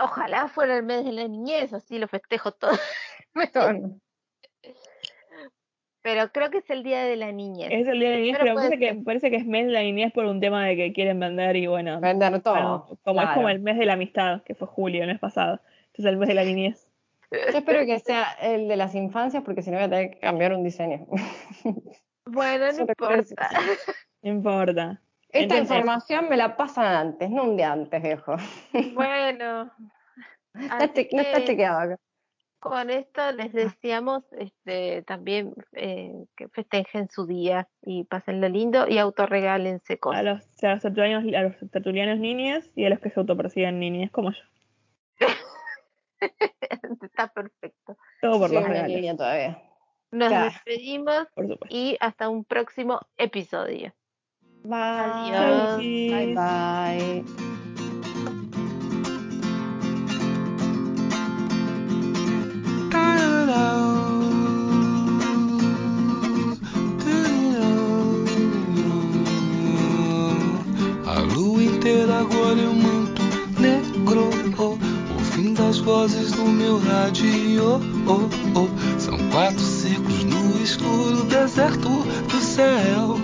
Ojalá fuera el mes de la niñez, así lo festejo todo. Son- Pero creo que es el día de la niñez. Es el día de la niñez, Pero parece que, ser. parece que es mes de la niñez por un tema de que quieren vender y bueno. Vender todo. bueno, como es como el mes de la amistad, que fue julio, el mes pasado. Entonces el mes de la niñez. Yo espero que sea el de las infancias porque si no voy a tener que cambiar un diseño. Bueno, no importa. No importa. Esta Entonces- información me la pasan antes, no un día antes, viejo. Bueno. No está que chequeado acá. Con esto les deseamos este, también eh, que festejen su día y pasenlo lindo y autorregálense A cosas. los, a los tertulianos, a los tertulianos niñas y a los que se autoperciben niñas, como yo. Está perfecto. Todo por Soy los regalos, niña todavía. Nos Claro. despedimos y hasta un próximo episodio. Bye. Adiós. Bye bye. Das vozes do meu rádio. oh, oh. São quatro ciclos no escuro deserto do céu.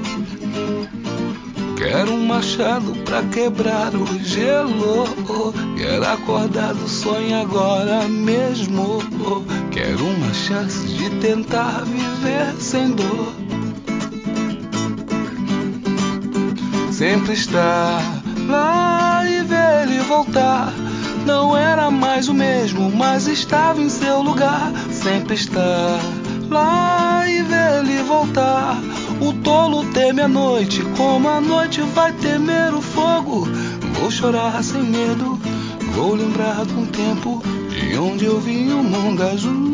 Quero um machado pra quebrar o gelo. oh. Quero acordar do sonho agora mesmo. oh. Quero uma chance de tentar viver sem dor. Sempre estar lá e ver ele voltar. Não era mais o mesmo, mas estava em seu lugar. Sempre estar lá e ver ele voltar. O tolo teme a noite, como a noite vai temer o fogo. Vou chorar sem medo, vou lembrar de um tempo de onde eu vi o mundo azul.